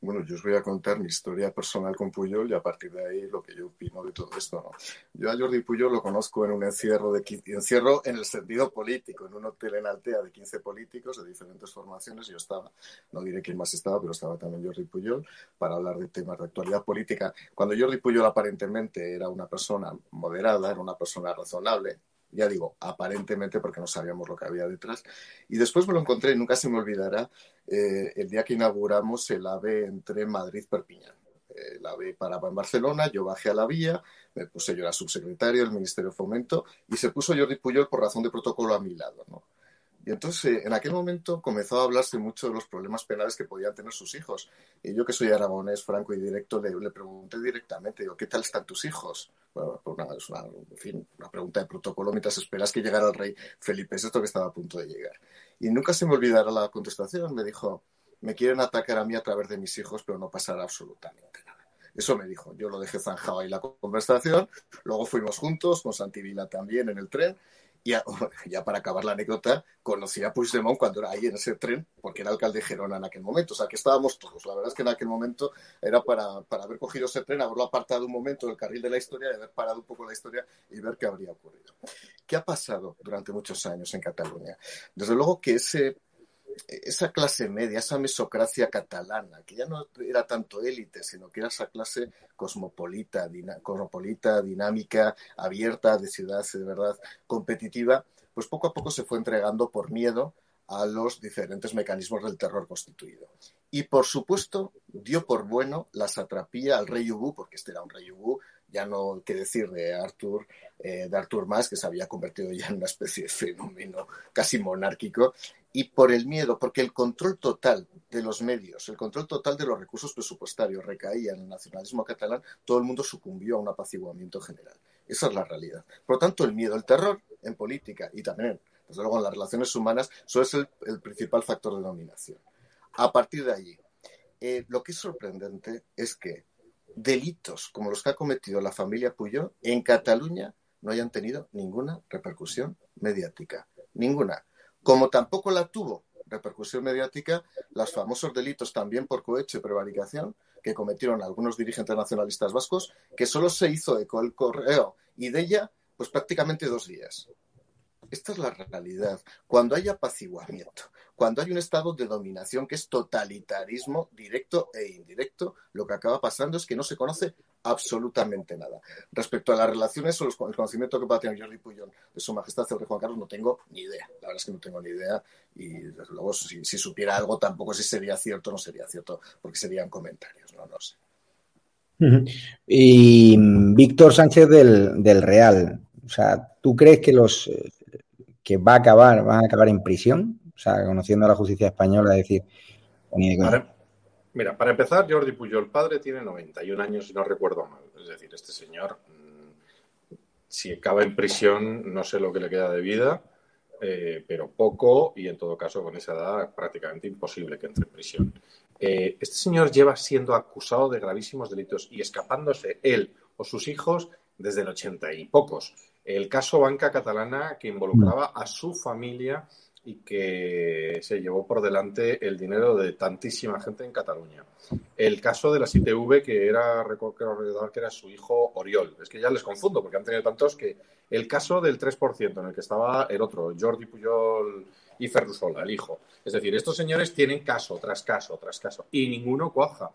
Bueno, yo os voy a contar mi historia personal con Puyol y a partir de ahí lo que yo opino de todo esto. Yo a Jordi Puyol lo conozco en un encierro, de, encierro en el sentido político, en un hotel en Altea de 15 políticos de diferentes formaciones. Yo estaba, no diré quién más estaba, pero estaba también Jordi Puyol para hablar de temas de actualidad política. Cuando Jordi Puyol aparentemente era una persona moderada, era una persona razonable, ya digo, aparentemente porque no sabíamos lo que había detrás. Y después me lo encontré, y nunca se me olvidará, eh, el día que inauguramos el AVE entre Madrid-Perpiñán. El AVE paraba en Barcelona, yo bajé a la vía, me puse yo la subsecretaria del Ministerio de Fomento y se puso Jordi Puyol por razón de protocolo a mi lado. ¿no? Y entonces, eh, en aquel momento comenzó a hablarse mucho de los problemas penales que podían tener sus hijos. Y yo, que soy aragonés, franco y directo, le, pregunté directamente, ¿qué tal están tus hijos? Bueno, es una, en fin, una pregunta de protocolo mientras esperas que llegara el rey Felipe VI, que estaba a punto de llegar. Y nunca se me olvidará la contestación. Me dijo, me quieren atacar a mí a través de mis hijos, pero no pasará absolutamente nada. Eso me dijo. Yo lo dejé zanjado ahí la conversación. Luego fuimos juntos, con Santivila también en el tren. Ya, para acabar la anécdota, conocí a Puigdemont cuando era ahí en ese tren, porque era alcalde de Gerona en aquel momento. O sea, que estábamos todos. La verdad es que en aquel momento era para, para haber cogido ese tren, haberlo apartado un momento del carril de la historia y haber parado un poco la historia y ver qué habría ocurrido. ¿Qué ha pasado durante muchos años en Cataluña? Desde luego que ese esa clase media, esa mesocracia catalana, que ya no era tanto élite, sino que era esa clase cosmopolita, cosmopolita, dinámica, abierta, de ciudad, de verdad, competitiva, pues poco a poco se fue entregando por miedo a los diferentes mecanismos del terror constituido. Y por supuesto, dio por bueno la satrapía al rey Hugo, porque este era un rey Hugo, ya no qué decir de Arthur, eh, de Arthur Mas, que se había convertido ya en una especie de fenómeno casi monárquico, y por el miedo, porque el control total de los medios, el control total de los recursos presupuestarios recaía en el nacionalismo catalán, todo el mundo sucumbió a un apaciguamiento general. Esa es la realidad. Por lo tanto, el miedo, el terror en política y también, desde luego, en las relaciones humanas, eso es el, principal factor de dominación. A partir de allí, eh, lo que es sorprendente es que delitos como los que ha cometido la familia Puyol en Cataluña no hayan tenido ninguna repercusión mediática. Ninguna como tampoco la tuvo repercusión mediática los famosos delitos también por cohecho y prevaricación que cometieron algunos dirigentes nacionalistas vascos, que solo se hizo eco el correo y de ella Pues prácticamente dos días. Esta es la realidad. Cuando hay apaciguamiento, cuando hay un estado de dominación que es totalitarismo directo e indirecto, lo que acaba pasando es que no se conoce absolutamente nada. Respecto a las relaciones o el conocimiento que pueda tener Jordi Puyol de su majestad el rey Juan Carlos, no tengo ni idea. La verdad es que no tengo ni idea y desde luego si, supiera algo tampoco si sería cierto o no sería cierto, porque serían comentarios, no, no sé. Y Víctor Sánchez del, del Real, o sea, ¿tú crees que los eh, que va a acabar, van a acabar en prisión? O sea, conociendo a la justicia española, decir, para, mira, para empezar, Jordi Puyol, padre, tiene 91 años, si no recuerdo mal. Es decir, este señor, mm, si acaba en prisión, no sé lo que le queda de vida, eh, pero poco, y en todo caso, con esa edad, prácticamente imposible que entre en prisión. Eh, este señor lleva siendo acusado de gravísimos delitos y escapándose él o sus hijos desde el ochenta y pocos el caso Banca Catalana que involucraba a su familia y que se llevó por delante el dinero de tantísima gente en Cataluña. El caso de la ITV, que era, recordar que era su hijo Oriol. Es que ya les confundo porque han tenido tantos que el caso del 3% en el que estaba el otro, Jordi Puyol y Ferrusola, el hijo. Es decir, estos señores tienen caso tras caso tras caso y ninguno cuaja.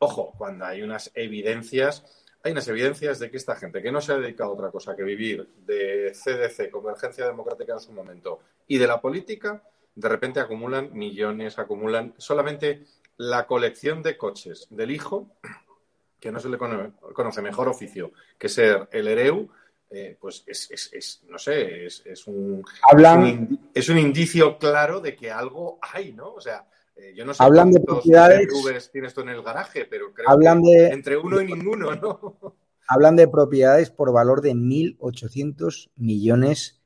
Ojo, cuando hay unas evidencias hay unas evidencias de que esta gente que no se ha dedicado a otra cosa que vivir de CDC, Convergencia Democrática en su momento, y de la política, de repente acumulan millones, acumulan solamente la colección de coches del hijo, que no se le conoce mejor oficio que ser el Ereu, eh, pues es, no sé, es, un, es un indicio claro de que algo hay, ¿no? O sea, eh, yo no sé hablan de propiedades. tienes tú en el garaje, pero creo hablan que de, entre uno y ninguno, ¿no? Hablan de propiedades por valor de 1.800 millones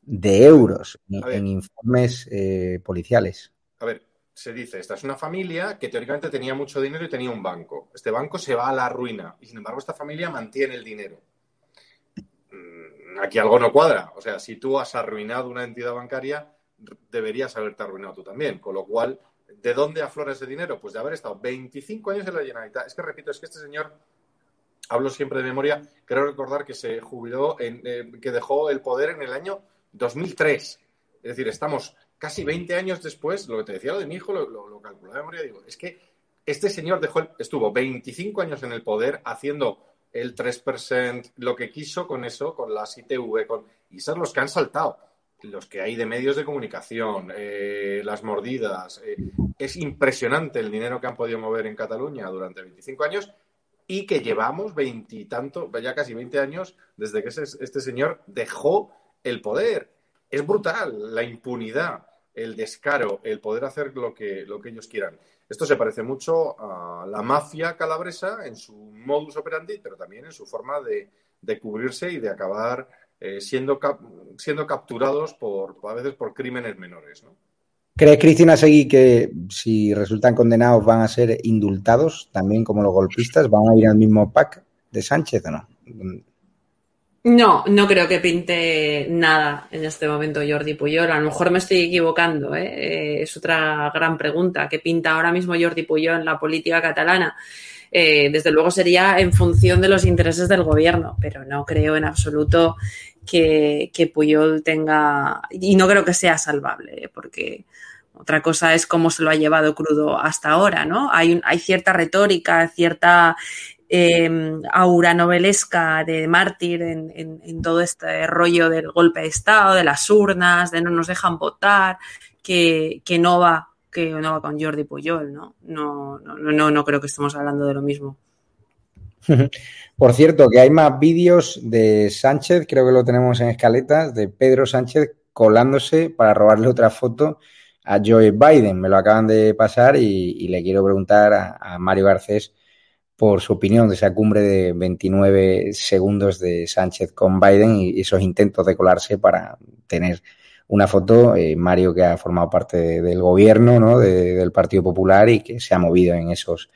de euros en, informes eh, policiales. A ver, se dice, esta es una familia que teóricamente tenía mucho dinero y tenía un banco. Este banco se va a la ruina y sin embargo esta familia mantiene el dinero. Mm, aquí algo no cuadra. O sea, si tú has arruinado una entidad bancaria, deberías haberte arruinado tú también. Con lo cual, ¿De dónde aflora ese dinero? Pues de haber estado 25 años en la Generalitat. Es que repito, es que este señor, hablo siempre de memoria, creo recordar que se jubiló, en, eh, que dejó el poder en el año 2003. Es decir, estamos casi 20 años después, lo que te decía lo de mi hijo, lo, lo, calculé de memoria, digo, es que este señor dejó estuvo 25 años en el poder haciendo el 3%, lo que quiso con eso, con las ITV, con, y son los que han saltado los que hay de medios de comunicación, eh, las mordidas. Eh, es impresionante el dinero que han podido mover en Cataluña durante 25 años y que llevamos veintitantos, ya casi 20 años desde que este señor dejó el poder. Es brutal la impunidad, el descaro, el poder hacer lo que, lo que ellos quieran. Esto se parece mucho a la mafia calabresa en su modus operandi, pero también en su forma de, de cubrirse y de acabar eh, siendo, siendo capturados por, a veces por crímenes menores. ¿no? ¿Crees, Cristina Seguí, que si resultan condenados van a ser indultados también como los golpistas? ¿Van a ir al mismo pack de Sánchez o no? No, no creo que pinte nada en este momento Jordi Puyol. A lo mejor me estoy equivocando. ¿eh? Eh, es otra gran pregunta. ¿Qué pinta ahora mismo Jordi Puyol en la política catalana? desde luego sería en función de los intereses del gobierno, pero no creo en absoluto que, que Puyol tenga, y no creo que sea salvable, porque otra cosa es cómo se lo ha llevado crudo hasta ahora, ¿no? Hay, hay cierta retórica, cierta em, aura novelesca de mártir en, en, todo este rollo del golpe de Estado, de las urnas, de no nos dejan votar, que, que no va que no va con Jordi Puyol, ¿no? No, no, no, no creo que estemos hablando de lo mismo. Por cierto, que hay más vídeos de Sánchez, creo que lo tenemos en escaletas, de Pedro Sánchez colándose para robarle otra foto a Joe Biden. Me lo acaban de pasar y, le quiero preguntar a, Mario Garcés por su opinión de esa cumbre de 29 segundos de Sánchez con Biden y esos intentos de colarse para tener una foto. Eh, Mario que ha formado parte del gobierno, ¿no? del Partido Popular y que se ha movido en esos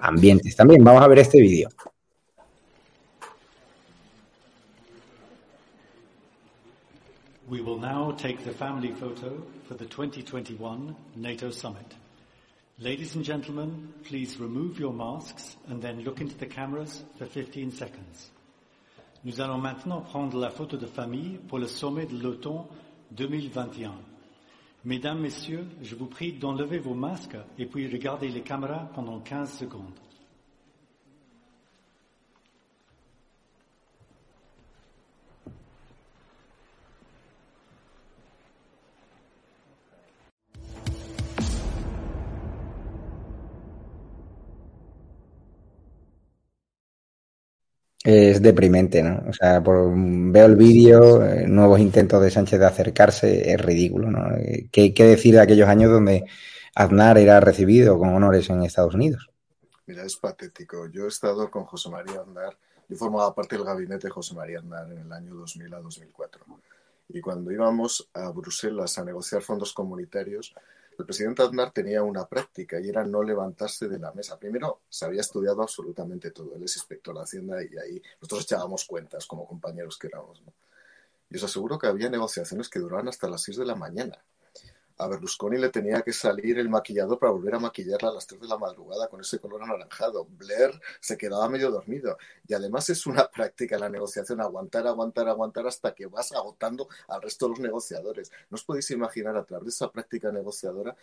ambientes también. Vamos a ver este vídeo. We will now take the family photo for the 2021 NATO summit. Ladies and gentlemen, please remove your masks and then look into the cameras for 15 seconds. Nous allons maintenant prendre la photo de famille pour le sommet de l'automne 2021. Mesdames, Messieurs, je vous prie d'enlever vos masques et puis regarder les caméras pendant 15 secondes. Es deprimente, ¿no? O sea, por, veo el vídeo, eh, nuevos intentos de Sánchez de acercarse, es ridículo, ¿no? Eh, ¿Qué, ¿Qué, decir de aquellos años donde Aznar era recibido con honores en Estados Unidos? Mira, es patético. Yo he estado con José María Aznar, yo formaba parte del gabinete de José María Aznar en el año 2000 a 2004. Y cuando íbamos a Bruselas a negociar fondos comunitarios, el presidente Aznar tenía una práctica y era no levantarse de la mesa. Primero, se había estudiado absolutamente todo. Él es inspector de Hacienda y ahí nosotros echábamos cuentas como compañeros que éramos. Y os aseguro que había negociaciones que duraban hasta las 6 de la mañana. A Berlusconi le tenía que salir el maquillador para volver a maquillarla a las 3 de la madrugada con ese color anaranjado. Blair se quedaba medio dormido. Y además es una práctica la negociación, aguantar, aguantar, aguantar hasta que vas agotando al resto de los negociadores. No os podéis imaginar a través de esa práctica negociadora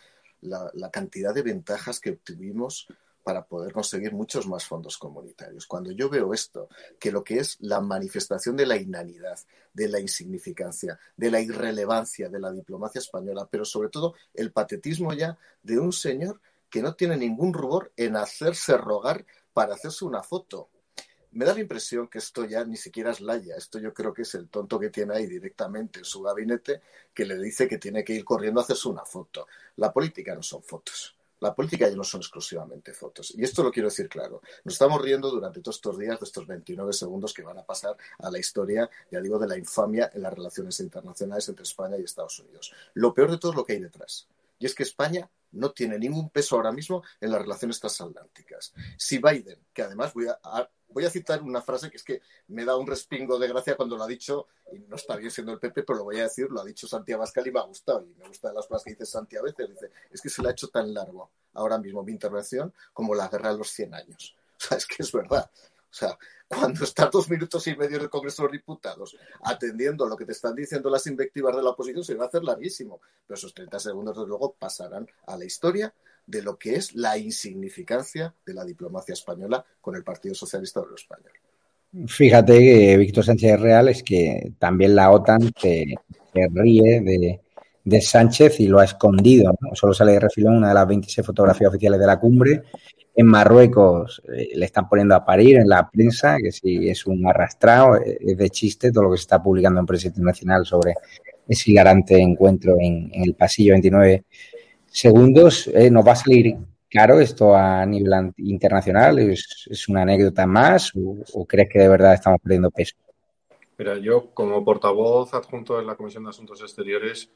la, la cantidad de ventajas que obtuvimos para poder conseguir muchos más fondos comunitarios. Cuando yo veo esto, que lo que es la manifestación de la inanidad, de la insignificancia, de la irrelevancia de la diplomacia española, pero sobre todo el patetismo ya de un señor que no tiene ningún rubor en hacerse rogar para hacerse una foto. Me da la impresión que esto ya ni siquiera es Laya, esto yo creo que es el tonto que tiene ahí directamente en su gabinete que le dice que tiene que ir corriendo a hacerse una foto. La política no son fotos. La política ya no son exclusivamente fotos. Y esto lo quiero decir claro. Nos estamos riendo durante todos estos días de estos 29 segundos que van a pasar a la historia, ya digo, de la infamia en las relaciones internacionales entre España y Estados Unidos. Lo peor de todo es lo que hay detrás. Y es que España no tiene ningún peso ahora mismo en las relaciones transatlánticas. Si Biden, que además voy a, voy a citar una frase que es que me da un respingo de gracia cuando lo ha dicho, y no está bien siendo el PP, pero lo voy a decir, lo ha dicho Santiago Abascal y me ha gustado, y me gustan las cosas que dice Santiago a veces, dice, es que se le ha hecho tan largo ahora mismo mi intervención como la guerra de los 100 años. O sea, es que es verdad. O sea, cuando estás dos minutos y medio en el Congreso de los Diputados atendiendo a lo que te están diciendo las invectivas de la oposición, se va a hacer larguísimo. Pero esos 30 segundos, desde luego, pasarán a la historia de lo que es la insignificancia de la diplomacia española con el Partido Socialista Obrero Español. Fíjate que Víctor Sánchez Real es que también la OTAN se, se ríe de, de, Sánchez y lo ha escondido. ¿no? Solo sale de refilón una de las 26 fotografías oficiales de la cumbre. En Marruecos eh, le están poniendo a parir en la prensa, que si es un arrastrado, eh, es de chiste todo lo que se está publicando en prensa internacional sobre ese hilarante encuentro en, en el pasillo 29 segundos. Eh, ¿Nos va a salir caro esto a nivel internacional? ¿Es, es una anécdota más o, o, crees que de verdad estamos perdiendo peso? Mira, yo como portavoz adjunto de la Comisión de Asuntos Exteriores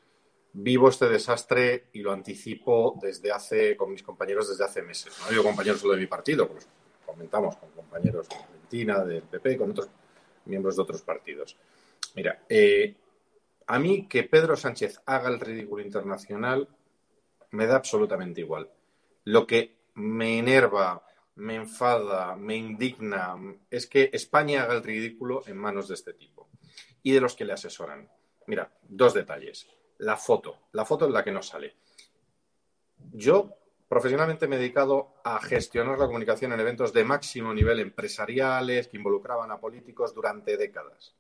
vivo este desastre y lo anticipo desde hace, con mis compañeros desde hace meses. No digo compañeros solo de mi partido, pues comentamos con compañeros de Argentina, del PP, con otros miembros de otros partidos. Mira, eh, a mí que Pedro Sánchez haga el ridículo internacional me da absolutamente igual. Lo que me enerva, me enfada, me indigna es que España haga el ridículo en manos de este tipo y de los que le asesoran. Mira, dos detalles. La foto, la foto es la que no sale. Yo profesionalmente me he dedicado a gestionar la comunicación en eventos de máximo nivel empresariales que involucraban a políticos durante décadas.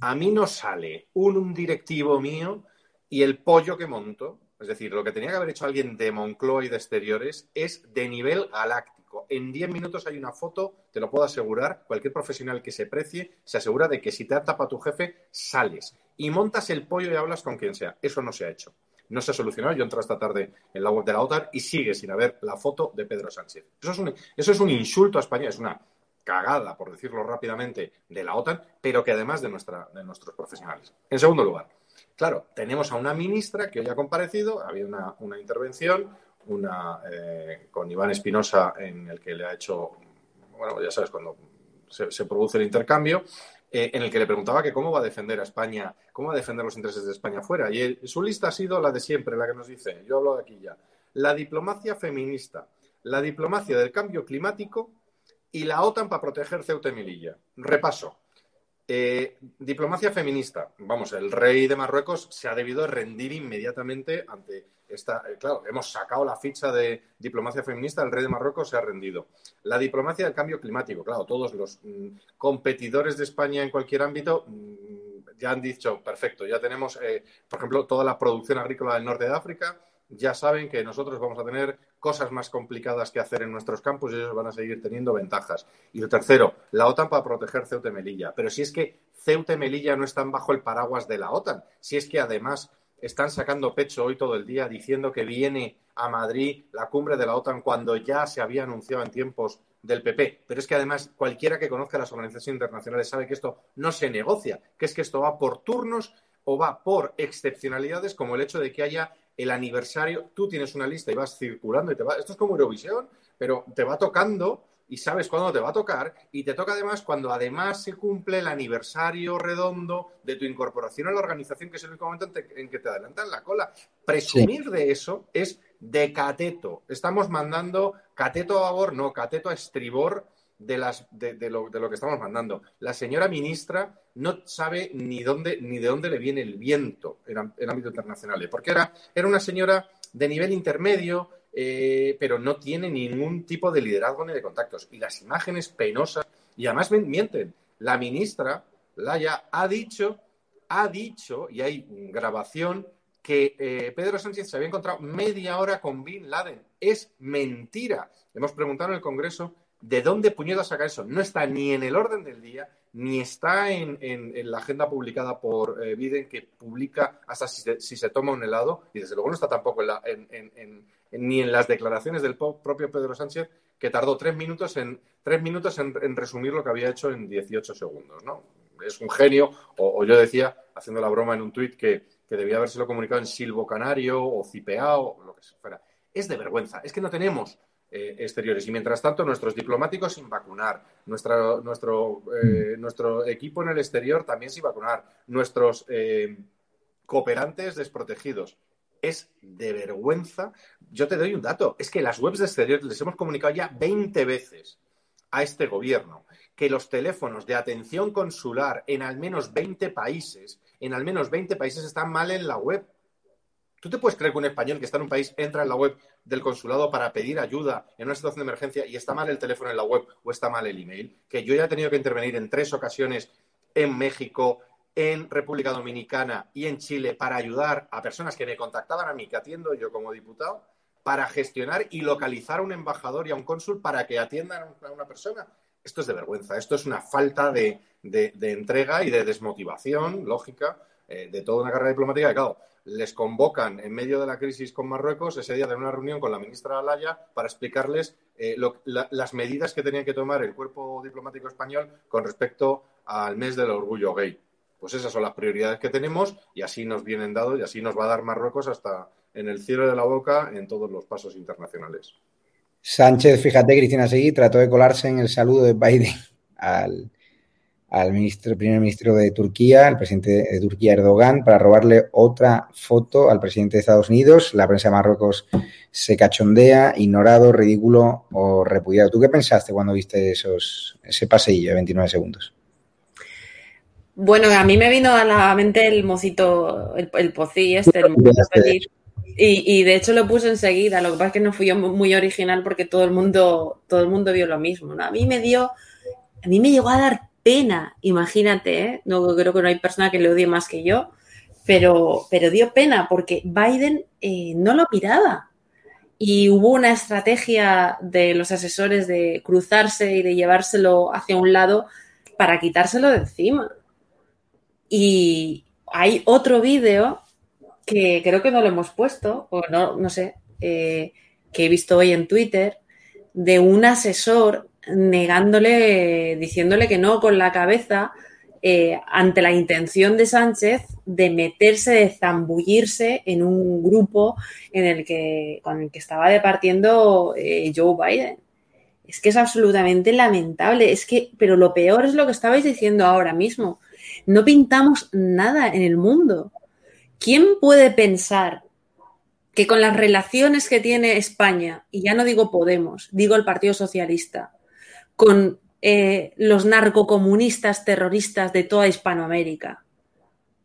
A mí no sale un, un directivo mío y el pollo que monto es decir, lo que tenía que haber hecho alguien de Moncloa y de Exteriores es de nivel galáctico. En 10 minutos hay una foto, te lo puedo asegurar, cualquier profesional que se precie se asegura de que si te tapa tu jefe, sales y montas el pollo y hablas con quien sea. Eso no se ha hecho. No se ha solucionado. Yo entré esta tarde en la web de la OTAN y sigue sin haber la foto de Pedro Sánchez. Eso es un, eso es un insulto a España, es una cagada, por decirlo rápidamente, de la OTAN, pero que además de, nuestra, de nuestros profesionales. En segundo lugar, Claro, tenemos a una ministra que hoy ha comparecido, ha habido una, intervención, una eh, con Iván Espinosa en el que le ha hecho, bueno, ya sabes, cuando se, produce el intercambio, eh, en el que le preguntaba que cómo va a defender a España, cómo va a defender los intereses de España fuera. Y su lista ha sido la de siempre, la que nos dice, yo hablo de aquí ya, la diplomacia feminista, la diplomacia del cambio climático y la OTAN para proteger Ceuta y Melilla. Repaso. Eh, diplomacia feminista. Vamos, el rey de Marruecos se ha debido rendir inmediatamente ante esta. Eh, claro, hemos sacado la ficha de diplomacia feminista, el rey de Marruecos se ha rendido. La diplomacia del cambio climático. Claro, todos los mm, competidores de España en cualquier ámbito mm, ya han dicho, perfecto, ya tenemos, eh, por ejemplo, toda la producción agrícola del norte de África. Ya saben que nosotros vamos a tener cosas más complicadas que hacer en nuestros campos y ellos van a seguir teniendo ventajas. Y lo tercero, la OTAN para proteger Ceuta y Melilla. Pero si es que Ceuta y Melilla no están bajo el paraguas de la OTAN, si es que además están sacando pecho hoy todo el día diciendo que viene a Madrid la cumbre de la OTAN cuando ya se había anunciado en tiempos del PP. Pero es que además cualquiera que conozca las organizaciones internacionales sabe que esto no se negocia, que es que esto va por turnos o va por excepcionalidades como el hecho de que haya el aniversario, tú tienes una lista y vas circulando y te va, esto es como Eurovisión, pero te va tocando y sabes cuándo te va a tocar y te toca además cuando además se cumple el aniversario redondo de tu incorporación a la organización, que es el único momento en, que te adelantan la cola. Presumir de eso es de cateto. Estamos mandando cateto a favor, no, cateto a estribor de, las, de, lo, de, lo, que estamos mandando. La señora ministra no sabe ni, dónde, ni de dónde le viene el viento en, en ámbito internacional, porque era, era una señora de nivel intermedio, eh, pero no tiene ningún tipo de liderazgo ni de contactos. Y las imágenes penosas, y además mienten, la ministra, Laya, ha dicho, ha dicho, y hay grabación, que eh, Pedro Sánchez se había encontrado media hora con Bin Laden. Es mentira. Hemos preguntado en el Congreso ¿De dónde puñetas sacar eso? No está ni en el orden del día, ni está en, la agenda publicada por eh, Biden, que publica hasta si se, toma un helado, y desde luego no está tampoco ni en las declaraciones del propio Pedro Sánchez, que tardó tres minutos en, tres minutos en, resumir lo que había hecho en 18 segundos. ¿no? Es un genio, o, yo decía, haciendo la broma en un tuit, que, que debía habérselo comunicado en silbo canario o cipeao, o lo que fuera. Es de vergüenza, es que no tenemos eh, exteriores. Y mientras tanto, nuestros diplomáticos sin vacunar, nuestro, nuestro, eh, nuestro equipo en el exterior también sin vacunar, nuestros eh, cooperantes desprotegidos. Es de vergüenza. Yo te doy un dato. Es que las webs de exterior les hemos comunicado ya 20 veces a este gobierno que los teléfonos de atención consular en al menos 20 países, en al menos 20 países están mal en la web. ¿Tú te puedes creer que un español que está en un país entra en la web del consulado para pedir ayuda en una situación de emergencia y está mal el teléfono en la web o está mal el email? Que yo ya he tenido que intervenir en tres ocasiones en México, en República Dominicana y en Chile para ayudar a personas que me contactaban a mí, que atiendo yo como diputado, para gestionar y localizar a un embajador y a un cónsul para que atiendan a una persona. Esto es de vergüenza, esto es una falta de, entrega y de desmotivación lógica eh, de toda una carrera diplomática. claro, les convocan en medio de la crisis con Marruecos ese día de una reunión con la ministra Alaya para explicarles eh, las medidas que tenían que tomar el cuerpo diplomático español con respecto al mes del orgullo gay. Pues esas son las prioridades que tenemos y así nos vienen dados y así nos va a dar Marruecos hasta en el cielo de la boca en todos los pasos internacionales. Sánchez, fíjate, Cristina Seguí trató de colarse en el saludo de Biden al, al ministro, primer ministro de Turquía, el presidente de Turquía Erdogan, para robarle otra foto al presidente de Estados Unidos. La prensa de Marruecos se cachondea, ignorado, ridículo o repudiado. ¿Tú qué pensaste cuando viste esos, ese paseillo de 29 segundos? Bueno, a mí me vino a la mente el mocito, el, el pocí este, el mocito y, y, de hecho lo puse enseguida. Lo que pasa es que no fui yo muy original porque todo el mundo, todo el mundo vio lo mismo. A mí me dio, a mí me llegó a dar pena, imagínate, ¿eh? no creo que no hay persona que le odie más que yo, pero, pero dio pena porque Biden eh, no lo miraba. Y hubo una estrategia de los asesores de cruzarse y de llevárselo hacia un lado para quitárselo de encima. Y hay otro vídeo que creo que no lo hemos puesto, o no, no sé, eh, que he visto hoy en Twitter, de un asesor negándole, diciéndole que no con la cabeza eh, ante la intención de Sánchez de meterse, de zambullirse en un grupo en el que, con el que estaba departiendo eh, Joe Biden. Es que es absolutamente lamentable. Es que, pero lo peor es lo que estabais diciendo ahora mismo. No pintamos nada en el mundo. ¿Quién puede pensar que con las relaciones que tiene España, y ya no digo Podemos, digo el Partido Socialista, con eh, los narcocomunistas terroristas de toda Hispanoamérica,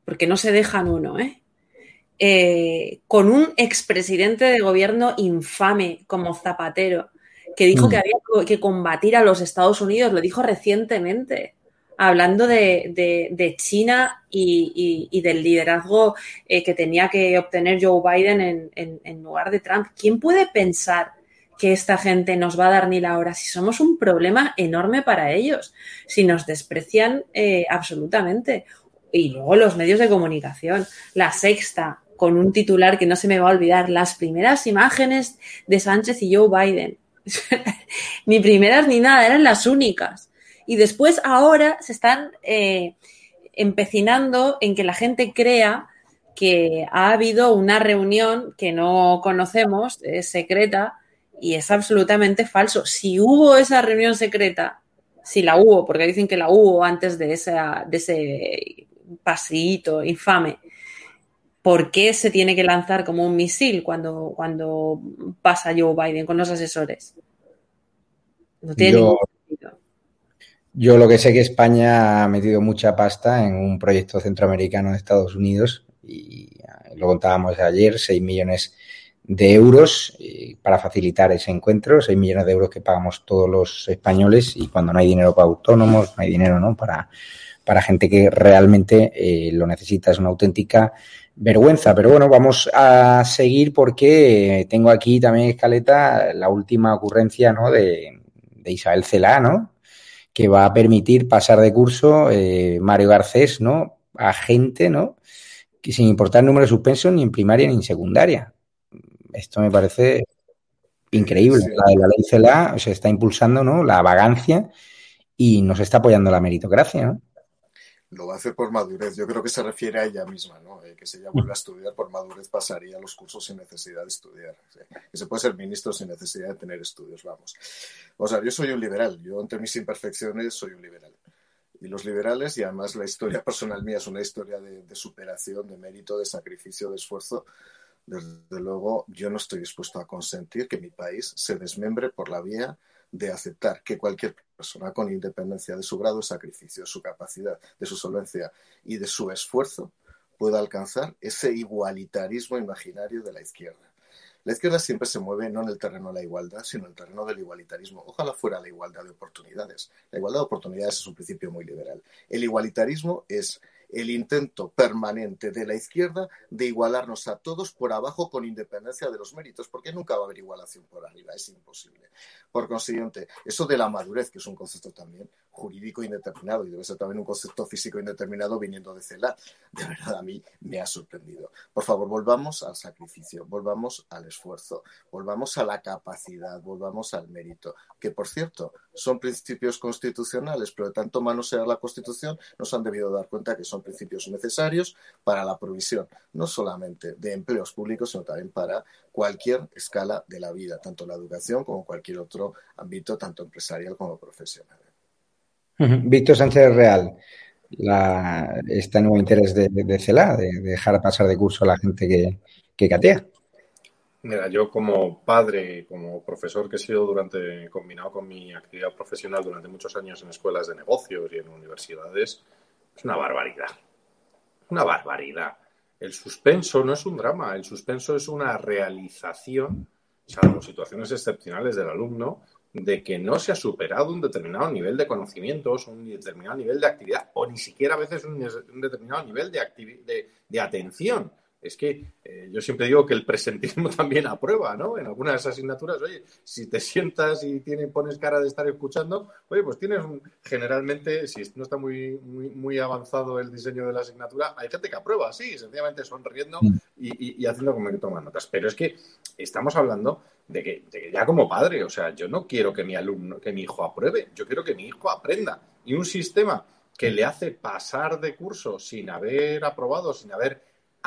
porque no se dejan uno, ¿eh? eh con un expresidente de gobierno infame como Zapatero, que dijo mm. que había que combatir a los Estados Unidos, lo dijo recientemente, hablando de, China y, del liderazgo eh, que tenía que obtener Joe Biden en, lugar de Trump. ¿Quién puede pensar que esta gente nos va a dar ni la hora si somos un problema enorme para ellos, si nos desprecian eh, absolutamente? Y luego los medios de comunicación, la sexta, con un titular que no se me va a olvidar, las primeras imágenes de Sánchez y Joe Biden ni primeras ni nada, eran las únicas. Y después ahora se están eh, empecinando en que la gente crea que ha habido una reunión que no conocemos, es secreta, y es absolutamente falso. Si hubo esa reunión secreta, si la hubo, porque dicen que la hubo antes de, esa, de ese pasito infame, ¿por qué se tiene que lanzar como un misil cuando, cuando pasa Joe Biden con los asesores? No tiene yo, sentido. Yo lo que sé que España ha metido mucha pasta en un proyecto centroamericano de Estados Unidos y lo contábamos ayer, 6 millones de euros para facilitar ese encuentro, 6 millones de euros que pagamos todos los españoles y cuando no hay dinero para autónomos, no hay dinero ¿no? Para, para gente que realmente eh, lo necesita. Es una auténtica vergüenza. Pero bueno, vamos a seguir porque tengo aquí también, Escaleta, la última ocurrencia ¿no? de, Isabel Celá, ¿no? que va a permitir pasar de curso eh, Mario Garcés ¿no? a gente ¿no? que sin importar el número de suspensos ni en primaria ni en secundaria. Esto me parece increíble. La de la ley CELA se está impulsando ¿no? la vagancia y nos está apoyando la meritocracia. ¿no? lo va a hacer por madurez. Yo creo que se refiere a ella misma, ¿no? Eh, que si ella vuelve a estudiar por madurez pasaría los cursos sin necesidad de estudiar. Que se puede ser ministro sin necesidad de tener estudios, vamos. O sea, yo soy un liberal. Yo, entre mis imperfecciones, soy un liberal. Y los liberales, y además la historia personal mía es una historia de, de superación, de mérito, de sacrificio, de esfuerzo. Desde luego, yo no estoy dispuesto a consentir que mi país se desmembre por la vía de aceptar que cualquier persona, con independencia de su grado de sacrificio, de su capacidad, de su solvencia y de su esfuerzo, pueda alcanzar ese igualitarismo imaginario de la izquierda. La izquierda siempre se mueve no en el terreno de la igualdad, sino en el terreno del igualitarismo. Ojalá fuera la igualdad de oportunidades. La igualdad de oportunidades es un principio muy liberal. El igualitarismo es el intento permanente de la izquierda de igualarnos a todos por abajo con independencia de los méritos, porque nunca va a haber igualación por arriba, es imposible. Por consiguiente, eso de la madurez, que es un concepto también jurídico indeterminado y debe ser también un concepto físico indeterminado viniendo de CELA, de verdad a mí me ha sorprendido. Por favor, volvamos al sacrificio, volvamos al esfuerzo, volvamos a la capacidad, volvamos al mérito, que por cierto son principios constitucionales, pero de tanto manosear la Constitución nos han debido dar cuenta que son principios necesarios para la provisión, no solamente de empleos públicos, sino también para cualquier escala de la vida, tanto la educación como cualquier otro ámbito, tanto empresarial como profesional. Víctor Sánchez Real, este nuevo interés de, de, CELA, de, dejar pasar de curso a la gente que, que catea. Mira, yo como padre, como profesor que he sido durante, combinado con mi actividad profesional durante muchos años en escuelas de negocios y en universidades, es una barbaridad. Una barbaridad. El suspenso no es un drama, el suspenso es una realización, salvo situaciones excepcionales del alumno, de que no se ha superado un determinado nivel de conocimientos, un determinado nivel de actividad, o ni siquiera a veces un, determinado nivel de, de atención es que eh, yo siempre digo que el presentismo también aprueba, ¿no? En algunas asignaturas, oye, si te sientas y tiene, pones cara de estar escuchando, oye, pues tienes un, generalmente, si no está muy, muy, avanzado el diseño de la asignatura, hay gente que aprueba, sí, sencillamente sonriendo mm. y, haciendo como que toman notas. Pero es que estamos hablando de que, de que ya como padre, o sea, yo no quiero que mi alumno, que mi hijo apruebe, yo quiero que mi hijo aprenda. Y un sistema que le hace pasar de curso sin haber aprobado, sin haber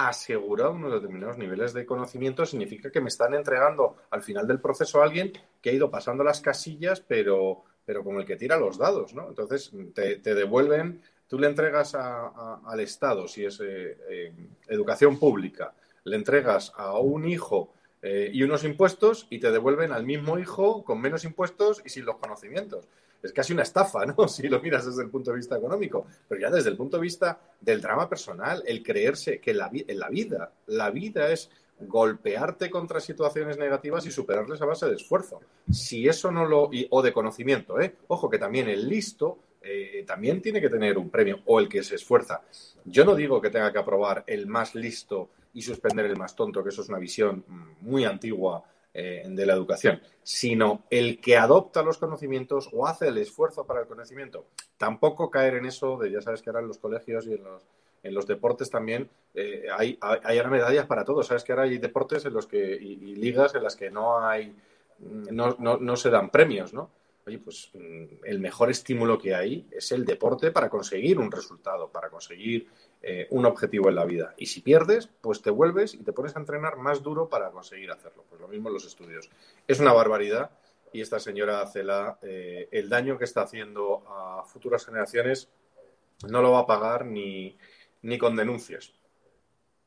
asegurado unos determinados niveles de conocimiento significa que me están entregando al final del proceso a alguien que ha ido pasando las casillas, pero, pero como el que tira los dados, ¿no? Entonces te, devuelven, tú le entregas al Estado, si es eh, eh, educación pública, le entregas a un hijo eh, y unos impuestos y te devuelven al mismo hijo con menos impuestos y sin los conocimientos. es casi una estafa, ¿no? Si lo miras desde el punto de vista económico, pero ya desde el punto de vista del drama personal, el creerse que la, en la vida, la vida es golpearte contra situaciones negativas y superarles a base de esfuerzo. Si eso no lo... o de conocimiento, ¿eh? Ojo que también el listo eh, también tiene que tener un premio o el que se esfuerza. Yo no digo que tenga que aprobar el más listo y suspender el más tonto, que eso es una visión muy antigua eh, de la educación, sino el que adopta los conocimientos o hace el esfuerzo para el conocimiento. Tampoco caer en eso de, ya sabes que ahora en los colegios y en los, en los deportes también eh, hay, hay, ahora medallas para todos. Sabes que ahora hay deportes en los que, y, ligas en las que no hay, no, no, no se dan premios, ¿no? Oye, pues mm, el mejor estímulo que hay es el deporte para conseguir un resultado, para conseguir eh, un objetivo en la vida. Y si pierdes, pues te vuelves y te pones a entrenar más duro para conseguir hacerlo. Pues lo mismo en los estudios. Es una barbaridad y esta señora Cela, eh, el daño que está haciendo a futuras generaciones no lo va a pagar ni, ni con denuncias.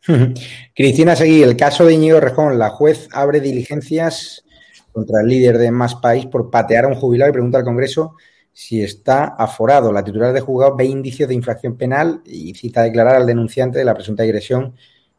Cristina Seguí, el caso de Íñigo Rejón, la juez abre diligencias contra el líder de Más País por patear a un jubilado y pregunta al Congreso si está aforado. La titular de juzgado ve indicios de infracción penal y cita a declarar al denunciante de la presunta agresión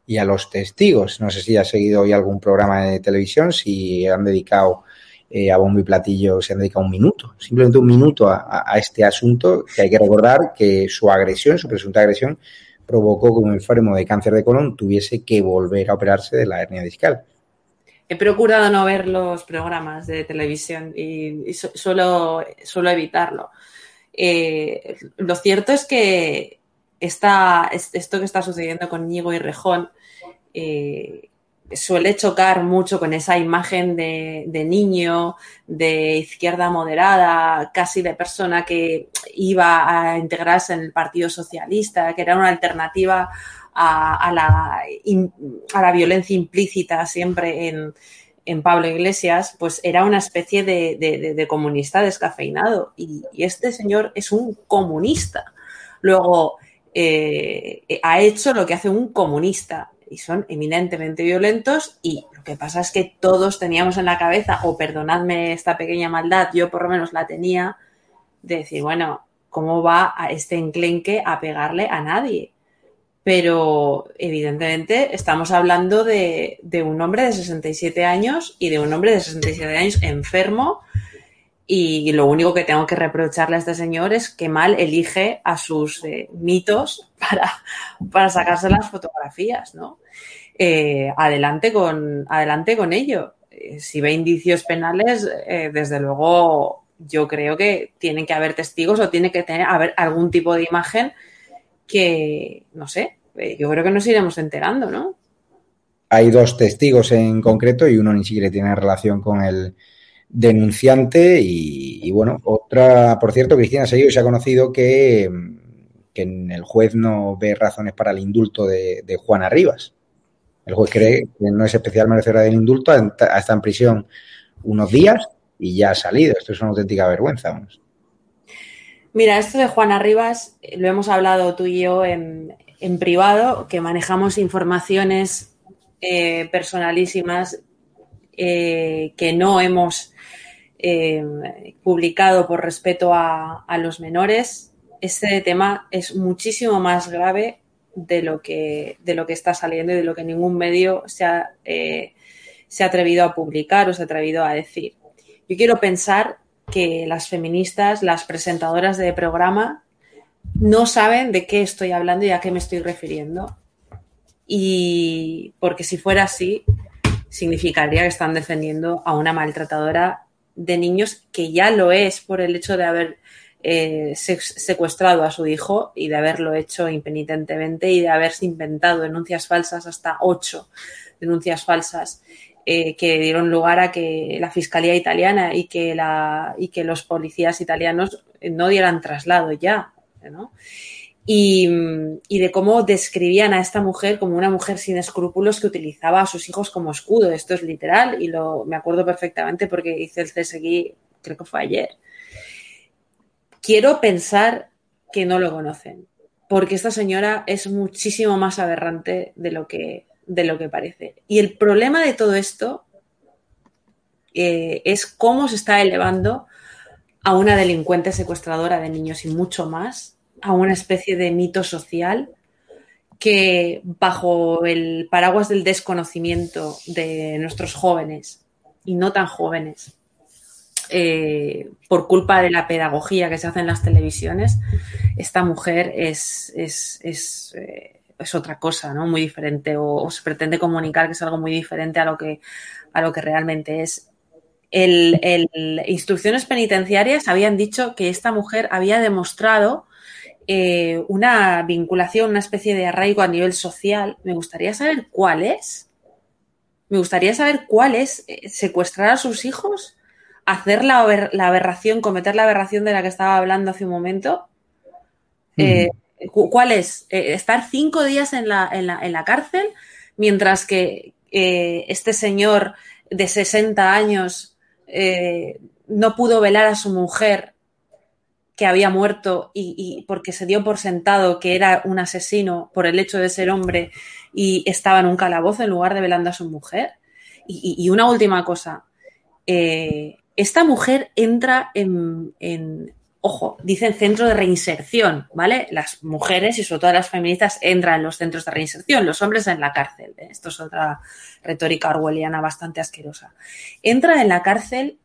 y a los testigos. No sé si ha seguido hoy algún programa de televisión, si han dedicado eh, a bombo y platillo, se han dedicado un minuto, simplemente un minuto a, a, este asunto, que hay que recordar que su agresión, su presunta agresión, provocó que un enfermo de cáncer de colon tuviese que volver a operarse de la hernia discal he procurado no ver los programas de televisión y, suelo, evitarlo. Eh, lo cierto es que esto que está sucediendo con Ñigo y Rejón eh, suele chocar mucho con esa imagen de, de, niño, de izquierda moderada, casi de persona que iba a integrarse en el Partido Socialista, que era una alternativa a, la, a la, violencia implícita siempre en, en, Pablo Iglesias, pues era una especie de, de, comunista descafeinado. Y, este señor es un comunista. Luego, eh, ha hecho lo que hace un comunista y son eminentemente violentos y lo que pasa es que todos teníamos en la cabeza, o perdonadme esta pequeña maldad, yo por lo menos la tenía, de decir, bueno, ¿cómo va a este enclenque a pegarle a nadie? Pero evidentemente estamos hablando de, un hombre de 67 años y de un hombre de 67 años enfermo y lo único que tengo que reprocharle a este señor es que mal elige a sus eh, mitos para, para, sacarse las fotografías, ¿no? Eh, adelante, con, adelante con ello. Eh, si ve indicios penales, desde luego yo creo que tienen que haber testigos o tiene que tener haber algún tipo de imagen que, no sé, eh, yo creo que nos iremos enterando, ¿no? Hay dos testigos en concreto y uno ni siquiera tiene relación con el denunciante y, bueno, otra, por cierto, Cristina Seguido se ha conocido que, que el juez no ve razones para el indulto de, Juana Rivas. El juez cree que no es especial merecedora del indulto, está en prisión unos días y ya ha salido. Esto es una auténtica vergüenza. Vamos. Mira, esto de Juana Rivas eh, lo hemos hablado tú y yo en, privado, que manejamos informaciones eh, personalísimas eh, que no hemos publicado por respeto a, los menores. Este tema es muchísimo más grave de lo que, de lo que está saliendo y de lo que ningún medio se ha, se ha atrevido a publicar o se ha atrevido a decir. Yo quiero pensar que las feministas, las presentadoras de programa, no saben de qué estoy hablando y a qué me estoy refiriendo. Y porque si fuera así, significaría que están defendiendo a una maltratadora de niños que ya lo es por el hecho de haber eh, secuestrado a su hijo y de haberlo hecho impenitentemente y de haberse inventado denuncias falsas, hasta ocho denuncias falsas eh, que dieron lugar a que la Fiscalía italiana y que, la, y que los policías italianos no dieran traslado ya, ¿no? Y, y, de cómo describían a esta mujer como una mujer sin escrúpulos que utilizaba a sus hijos como escudo. Esto es literal y lo me acuerdo perfectamente porque hice el CSG, creo que fue ayer. Quiero pensar que no lo conocen, porque esta señora es muchísimo más aberrante de lo que, de lo que parece. Y el problema de todo esto eh, es cómo se está elevando a una delincuente secuestradora de niños y mucho más, a una especie de mito social que bajo el paraguas del desconocimiento de nuestros jóvenes y no tan jóvenes, eh, por culpa de la pedagogía que se hace en las televisiones, esta mujer es, es, es, eh, es otra cosa, ¿no? Muy diferente, o, o, se pretende comunicar que es algo muy diferente a lo que, a lo que realmente es. El, el, instrucciones penitenciarias habían dicho que esta mujer había demostrado eh, una vinculación, una especie de arraigo a nivel social. Me gustaría saber cuál es. Me gustaría saber cuál es eh, secuestrar a sus hijos, hacer la, la, aberración, cometer la aberración de la que estaba hablando hace un momento. Eh, ¿Cuál es? Eh, estar cinco días en la, en la, en la cárcel mientras que eh, este señor de 60 años eh, no pudo velar a su mujer que había muerto y, y, porque se dio por sentado que era un asesino por el hecho de ser hombre y estaba en un calabozo en lugar de velando a su mujer. Y, y una última cosa, esta mujer entra en, en, ojo, dicen centro de reinserción, ¿vale? Las mujeres y sobre todo las feministas entran en los centros de reinserción, los hombres en la cárcel. ¿eh? Esto es otra retórica orwelliana bastante asquerosa. Entra en la cárcel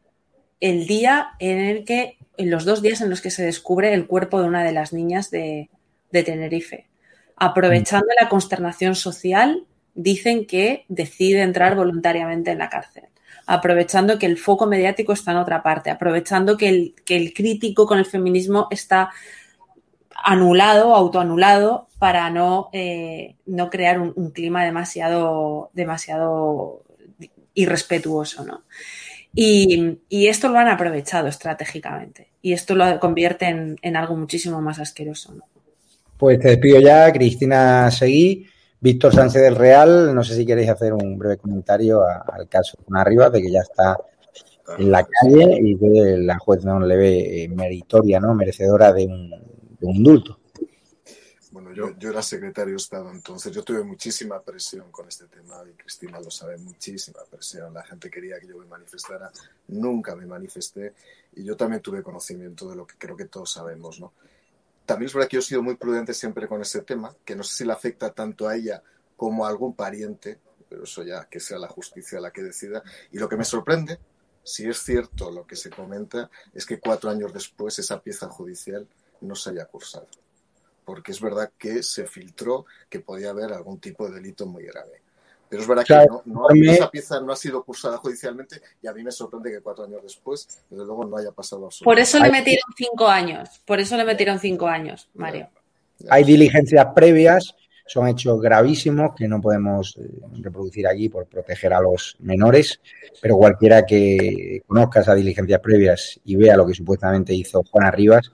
el día en el que, en los dos días en los que se descubre el cuerpo de una de las niñas de, de Tenerife. Aprovechando la consternación social, dicen que decide entrar voluntariamente en la cárcel aprovechando que el foco mediático está en otra parte, aprovechando que el, que el crítico con el feminismo está anulado, autoanulado, para no, eh, no crear un, clima demasiado, demasiado irrespetuoso, ¿no? Y, esto lo han aprovechado estratégicamente y esto lo convierte en, en algo muchísimo más asqueroso. Pues te despido ya, Cristina Seguí. Víctor Sánchez del Real, no sé si queréis hacer un breve comentario al caso con arriba de que ya está en la calle y que la juez no le ve eh, meritoria, ¿no? Merecedora de un, de un indulto. Bueno, yo, yo, era secretario de Estado, entonces yo tuve muchísima presión con este tema y Cristina lo sabe, muchísima presión. La gente quería que yo me manifestara, nunca me manifesté y yo también tuve conocimiento de lo que creo que todos sabemos, ¿no? También es verdad que yo he sido muy prudente siempre con ese tema, que no sé si le afecta tanto a ella como a algún pariente, pero eso ya que sea la justicia la que decida. Y lo que me sorprende, si es cierto lo que se comenta, es que cuatro años después esa pieza judicial no se haya cursado. Porque es verdad que se filtró que podía haber algún tipo de delito muy grave. Pero es verdad claro, que no, no, me... esa pieza no ha sido cursada judicialmente y a mí me sorprende que cuatro años después, desde luego, no haya pasado absolutamente Por eso le metieron cinco años. Por eso le metieron cinco años, Mario. Hay diligencias previas, son hechos gravísimos que no podemos eh, reproducir aquí por proteger a los menores, pero cualquiera que conozca esas diligencias previas y vea lo que supuestamente hizo Juana Rivas,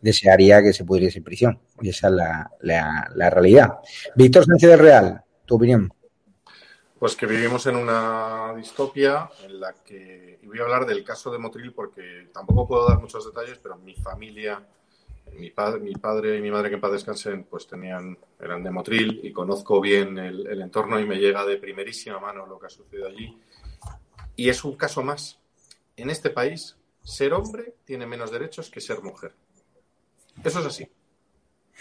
desearía que se pudiese en prisión. Y esa es la, la, la realidad. Víctor Sánchez del Real, tu opinión. Pues que vivimos en una distopia en la que, y voy a hablar del caso de Motril porque tampoco puedo dar muchos detalles, pero mi familia, mi padre, mi padre y mi madre que en paz descansen, pues tenían, eran de Motril y conozco bien el, el entorno y me llega de primerísima mano lo que ha sucedido allí. Y es un caso más. En este país, ser hombre tiene menos derechos que ser mujer. Eso es así.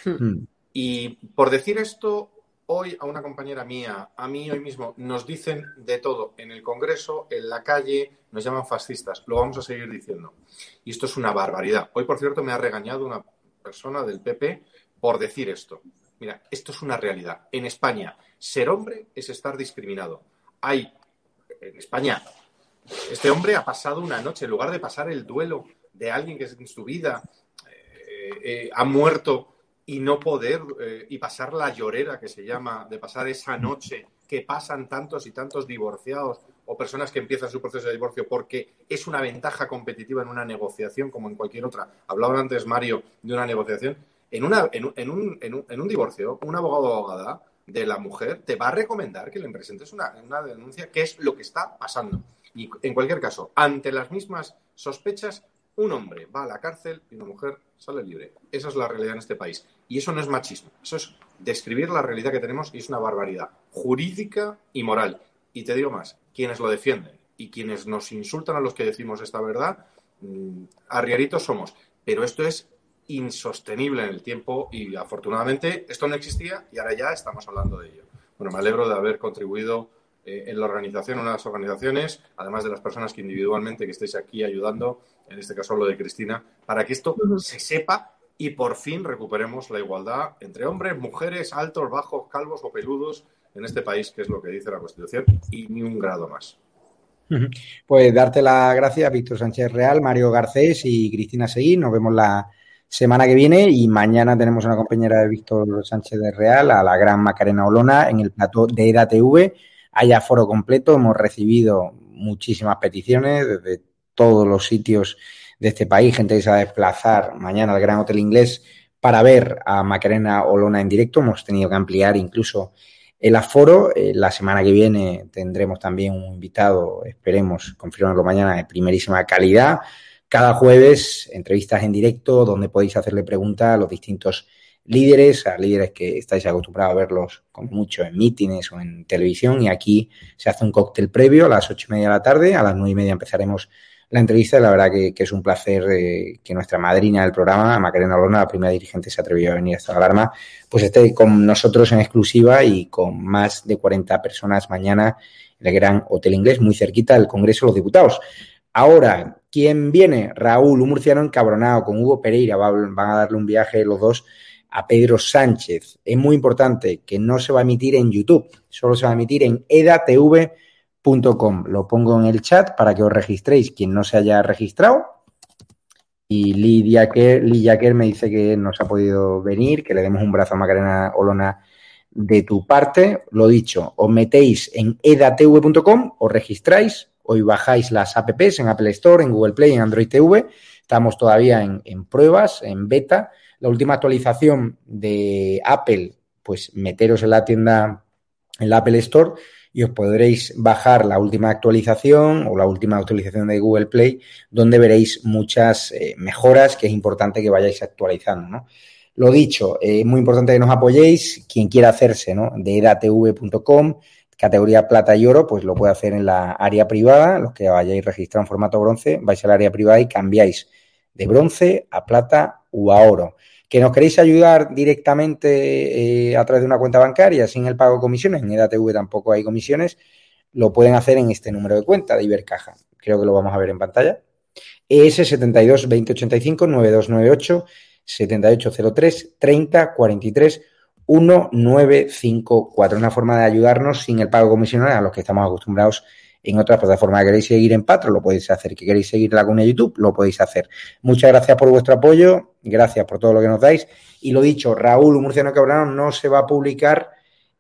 Hmm. Y por decir esto, hoy a una compañera mía, a mí hoy mismo, nos dicen de todo en el Congreso, en la calle, nos llaman fascistas. Lo vamos a seguir diciendo. Y esto es una barbaridad. Hoy, por cierto, me ha regañado una persona del PP por decir esto. Mira, esto es una realidad. En España, ser hombre es estar discriminado. Hay, en España, este hombre ha pasado una noche, en lugar de pasar el duelo de alguien que en su vida eh, eh, ha muerto y no poder eh, y pasar la llorera que se llama, de pasar esa noche que pasan tantos y tantos divorciados o personas que empiezan su proceso de divorcio porque es una ventaja competitiva en una negociación como en cualquier otra. Hablaba antes Mario de una negociación. En, una, en, en, un, en, un, un divorcio, un abogado o abogada de la mujer te va a recomendar que le presentes una, una denuncia, que es lo que está pasando. Y en cualquier caso, ante las mismas sospechas, un hombre va a la cárcel y una mujer sale libre. Esa es la realidad en este país. Y eso no es machismo, eso es describir la realidad que tenemos y es una barbaridad jurídica y moral. Y te digo más, quienes lo defienden y quienes nos insultan a los que decimos esta verdad, mm, arrieritos somos, pero esto es insostenible en el tiempo y afortunadamente esto no existía y ahora ya estamos hablando de ello. Bueno, me alegro de haber contribuido eh, en la organización, en las organizaciones, además de las personas que individualmente que estéis aquí ayudando, en este caso lo de Cristina, para que esto se sepa y por fin recuperemos la igualdad entre hombres, mujeres, altos, bajos, calvos o peludos en este país, que es lo que dice la Constitución, y ni un grado más. Pues darte las gracias, Víctor Sánchez Real, Mario Garcés y Cristina Seguí. Nos vemos la semana que viene y mañana tenemos una compañera de Víctor Sánchez de Real, a la gran Macarena Olona, en el plató de EDATV. Hay aforo completo, hemos recibido muchísimas peticiones desde todos los sitios de este país, gente que a desplazar mañana al Gran Hotel Inglés para ver a Macarena Olona en directo. Hemos tenido que ampliar incluso el aforo. Eh, la semana que viene tendremos también un invitado, esperemos confirmarlo mañana, de primerísima calidad. Cada jueves, entrevistas en directo donde podéis hacerle preguntas a los distintos líderes, a líderes que estáis acostumbrados a verlos como mucho en mítines o en televisión. Y aquí se hace un cóctel previo a las ocho y media de la tarde. A las nueve y media empezaremos la entrevista. La verdad que, es un placer eh, que nuestra madrina del programa, Macarena Lorna, la primera dirigente, se atrevió a venir a esta alarma, pues esté con nosotros en exclusiva y con más de 40 personas mañana en el Gran Hotel Inglés, muy cerquita del Congreso de los Diputados. Ahora, ¿quién viene? Raúl, un murciano encabronado con Hugo Pereira, van a darle un viaje los dos a Pedro Sánchez. Es muy importante que no se va a emitir en YouTube, solo se va a emitir en edatv.com. Lo pongo en el chat para que os registréis quien no se haya registrado. Y Lidia Kerr, me dice que no se ha podido venir, que le demos un brazo a Macarena Olona de tu parte. Lo dicho, os metéis en edatv.com, os registráis, hoy bajáis las apps en Apple Store, en Google Play, en Android TV. Estamos todavía en, en pruebas, en beta la última actualización de Apple, pues meteros en la tienda, en la Apple Store y os podréis bajar la última actualización o la última actualización de Google Play, donde veréis muchas eh, mejoras que es importante que vayáis actualizando, ¿no? Lo dicho, eh, es muy importante que nos apoyéis. Quien quiera hacerse, ¿no? De edatv.com, categoría plata y oro, pues lo puede hacer en la área privada. Los que vayáis registrado en formato bronce, vais al área privada y cambiáis de bronce a plata o a oro que nos queréis ayudar directamente eh, a través de una cuenta bancaria sin el pago de comisiones, en EDATV tampoco hay comisiones, lo pueden hacer en este número de cuenta de Ibercaja. Creo que lo vamos a ver en pantalla. ES 72 2085 9298 7803 30 43 1954. Una forma de ayudarnos sin el pago de comisiones a los que estamos acostumbrados en otras plataformas. ¿Queréis seguir en Patro? Lo podéis hacer. ¿Que queréis seguir la comunidad de YouTube? Lo podéis hacer. Muchas gracias por vuestro apoyo. Gracias por todo lo que nos dais. Y lo dicho, Raúl Murciano Cabrano no se va a publicar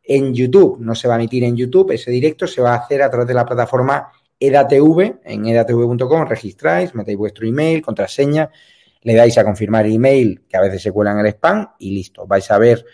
en YouTube, no se va a emitir en YouTube. Ese directo se va a hacer a través de la plataforma EDATV. En edatv.com registráis, metéis vuestro email, contraseña, le dais a confirmar email, que a veces se cuela en el spam, y listo. Vais a ver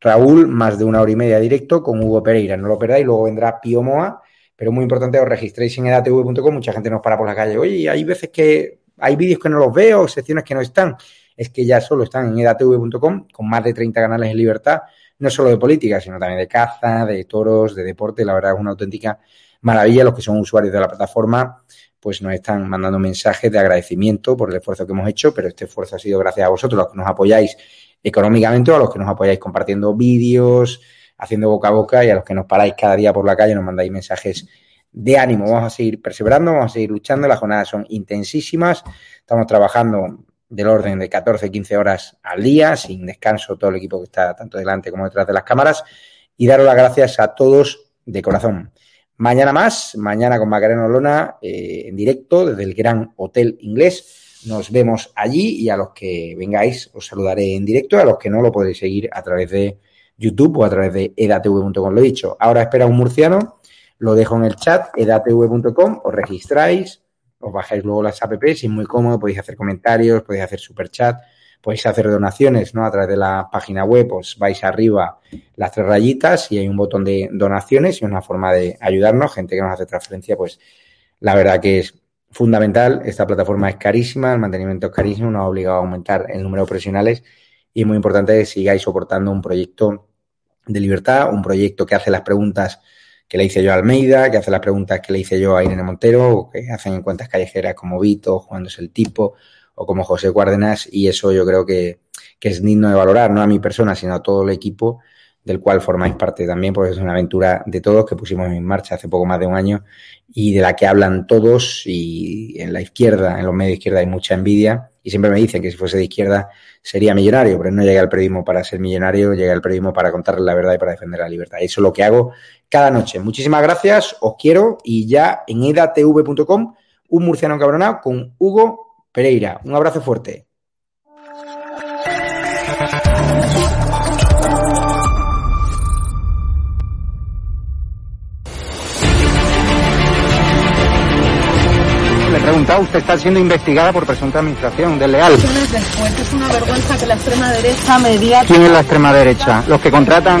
Raúl más de una hora y media directo con Hugo Pereira. No lo perdáis. Luego vendrá Pío Moa pero muy importante os registréis en edatv.com, mucha gente nos para por la calle, oye, hay veces que hay vídeos que no los veo, secciones que no están, es que ya solo están en edatv.com con más de 30 canales en libertad, no solo de política, sino también de caza, de toros, de deporte, la verdad es una auténtica maravilla, los que son usuarios de la plataforma pues nos están mandando mensajes de agradecimiento por el esfuerzo que hemos hecho, pero este esfuerzo ha sido gracias a vosotros, los que nos apoyáis económicamente o a los que nos apoyáis compartiendo vídeos, haciendo boca a boca y a los que nos paráis cada día por la calle nos mandáis mensajes de ánimo. Vamos a seguir perseverando, vamos a seguir luchando. Las jornadas son intensísimas. Estamos trabajando del orden de 14, 15 horas al día, sin descanso, todo el equipo que está tanto delante como detrás de las cámaras. Y daros las gracias a todos de corazón. Mañana más, mañana con Macarena Lona eh, en directo desde el Gran Hotel Inglés. Nos vemos allí y a los que vengáis os saludaré en directo, a los que no lo podéis seguir a través de YouTube o a través de edatv.com. Lo he dicho, ahora espera un murciano, lo dejo en el chat, edatv.com, os registráis, os bajáis luego las apps, es muy cómodo, podéis hacer comentarios, podéis hacer super chat, podéis hacer donaciones, ¿no? A través de la página web, os vais arriba las tres rayitas y hay un botón de donaciones y una forma de ayudarnos, gente que nos hace transferencia, pues la verdad que es fundamental. Esta plataforma es carísima, el mantenimiento es carísimo, nos ha obligado a aumentar el número de profesionales y es muy importante que sigáis soportando un proyecto de libertad, un proyecto que hace las preguntas que le hice yo a Almeida, que hace las preguntas que le hice yo a Irene Montero, o que hacen en cuentas callejeras como Vito, jugándose el tipo, o como José Guárdenas, y eso yo creo que, que es digno de valorar, no a mi persona, sino a todo el equipo del cual formáis parte también, porque es una aventura de todos que pusimos en marcha hace poco más de un año y de la que hablan todos y en la izquierda, en los medios de izquierda hay mucha envidia y siempre me dicen que si fuese de izquierda sería millonario, pero no llega al periodismo para ser millonario, llega al periodismo para contarles la verdad y para defender la libertad. Eso es lo que hago cada noche. Muchísimas gracias, os quiero y ya en edatv.com un murciano cabronado con Hugo Pereira. Un abrazo fuerte. Preguntado, usted está siendo investigada por presunta administración desleal. Después es una vergüenza que la extrema derecha media... ¿Quién es la extrema derecha? Los que contratan...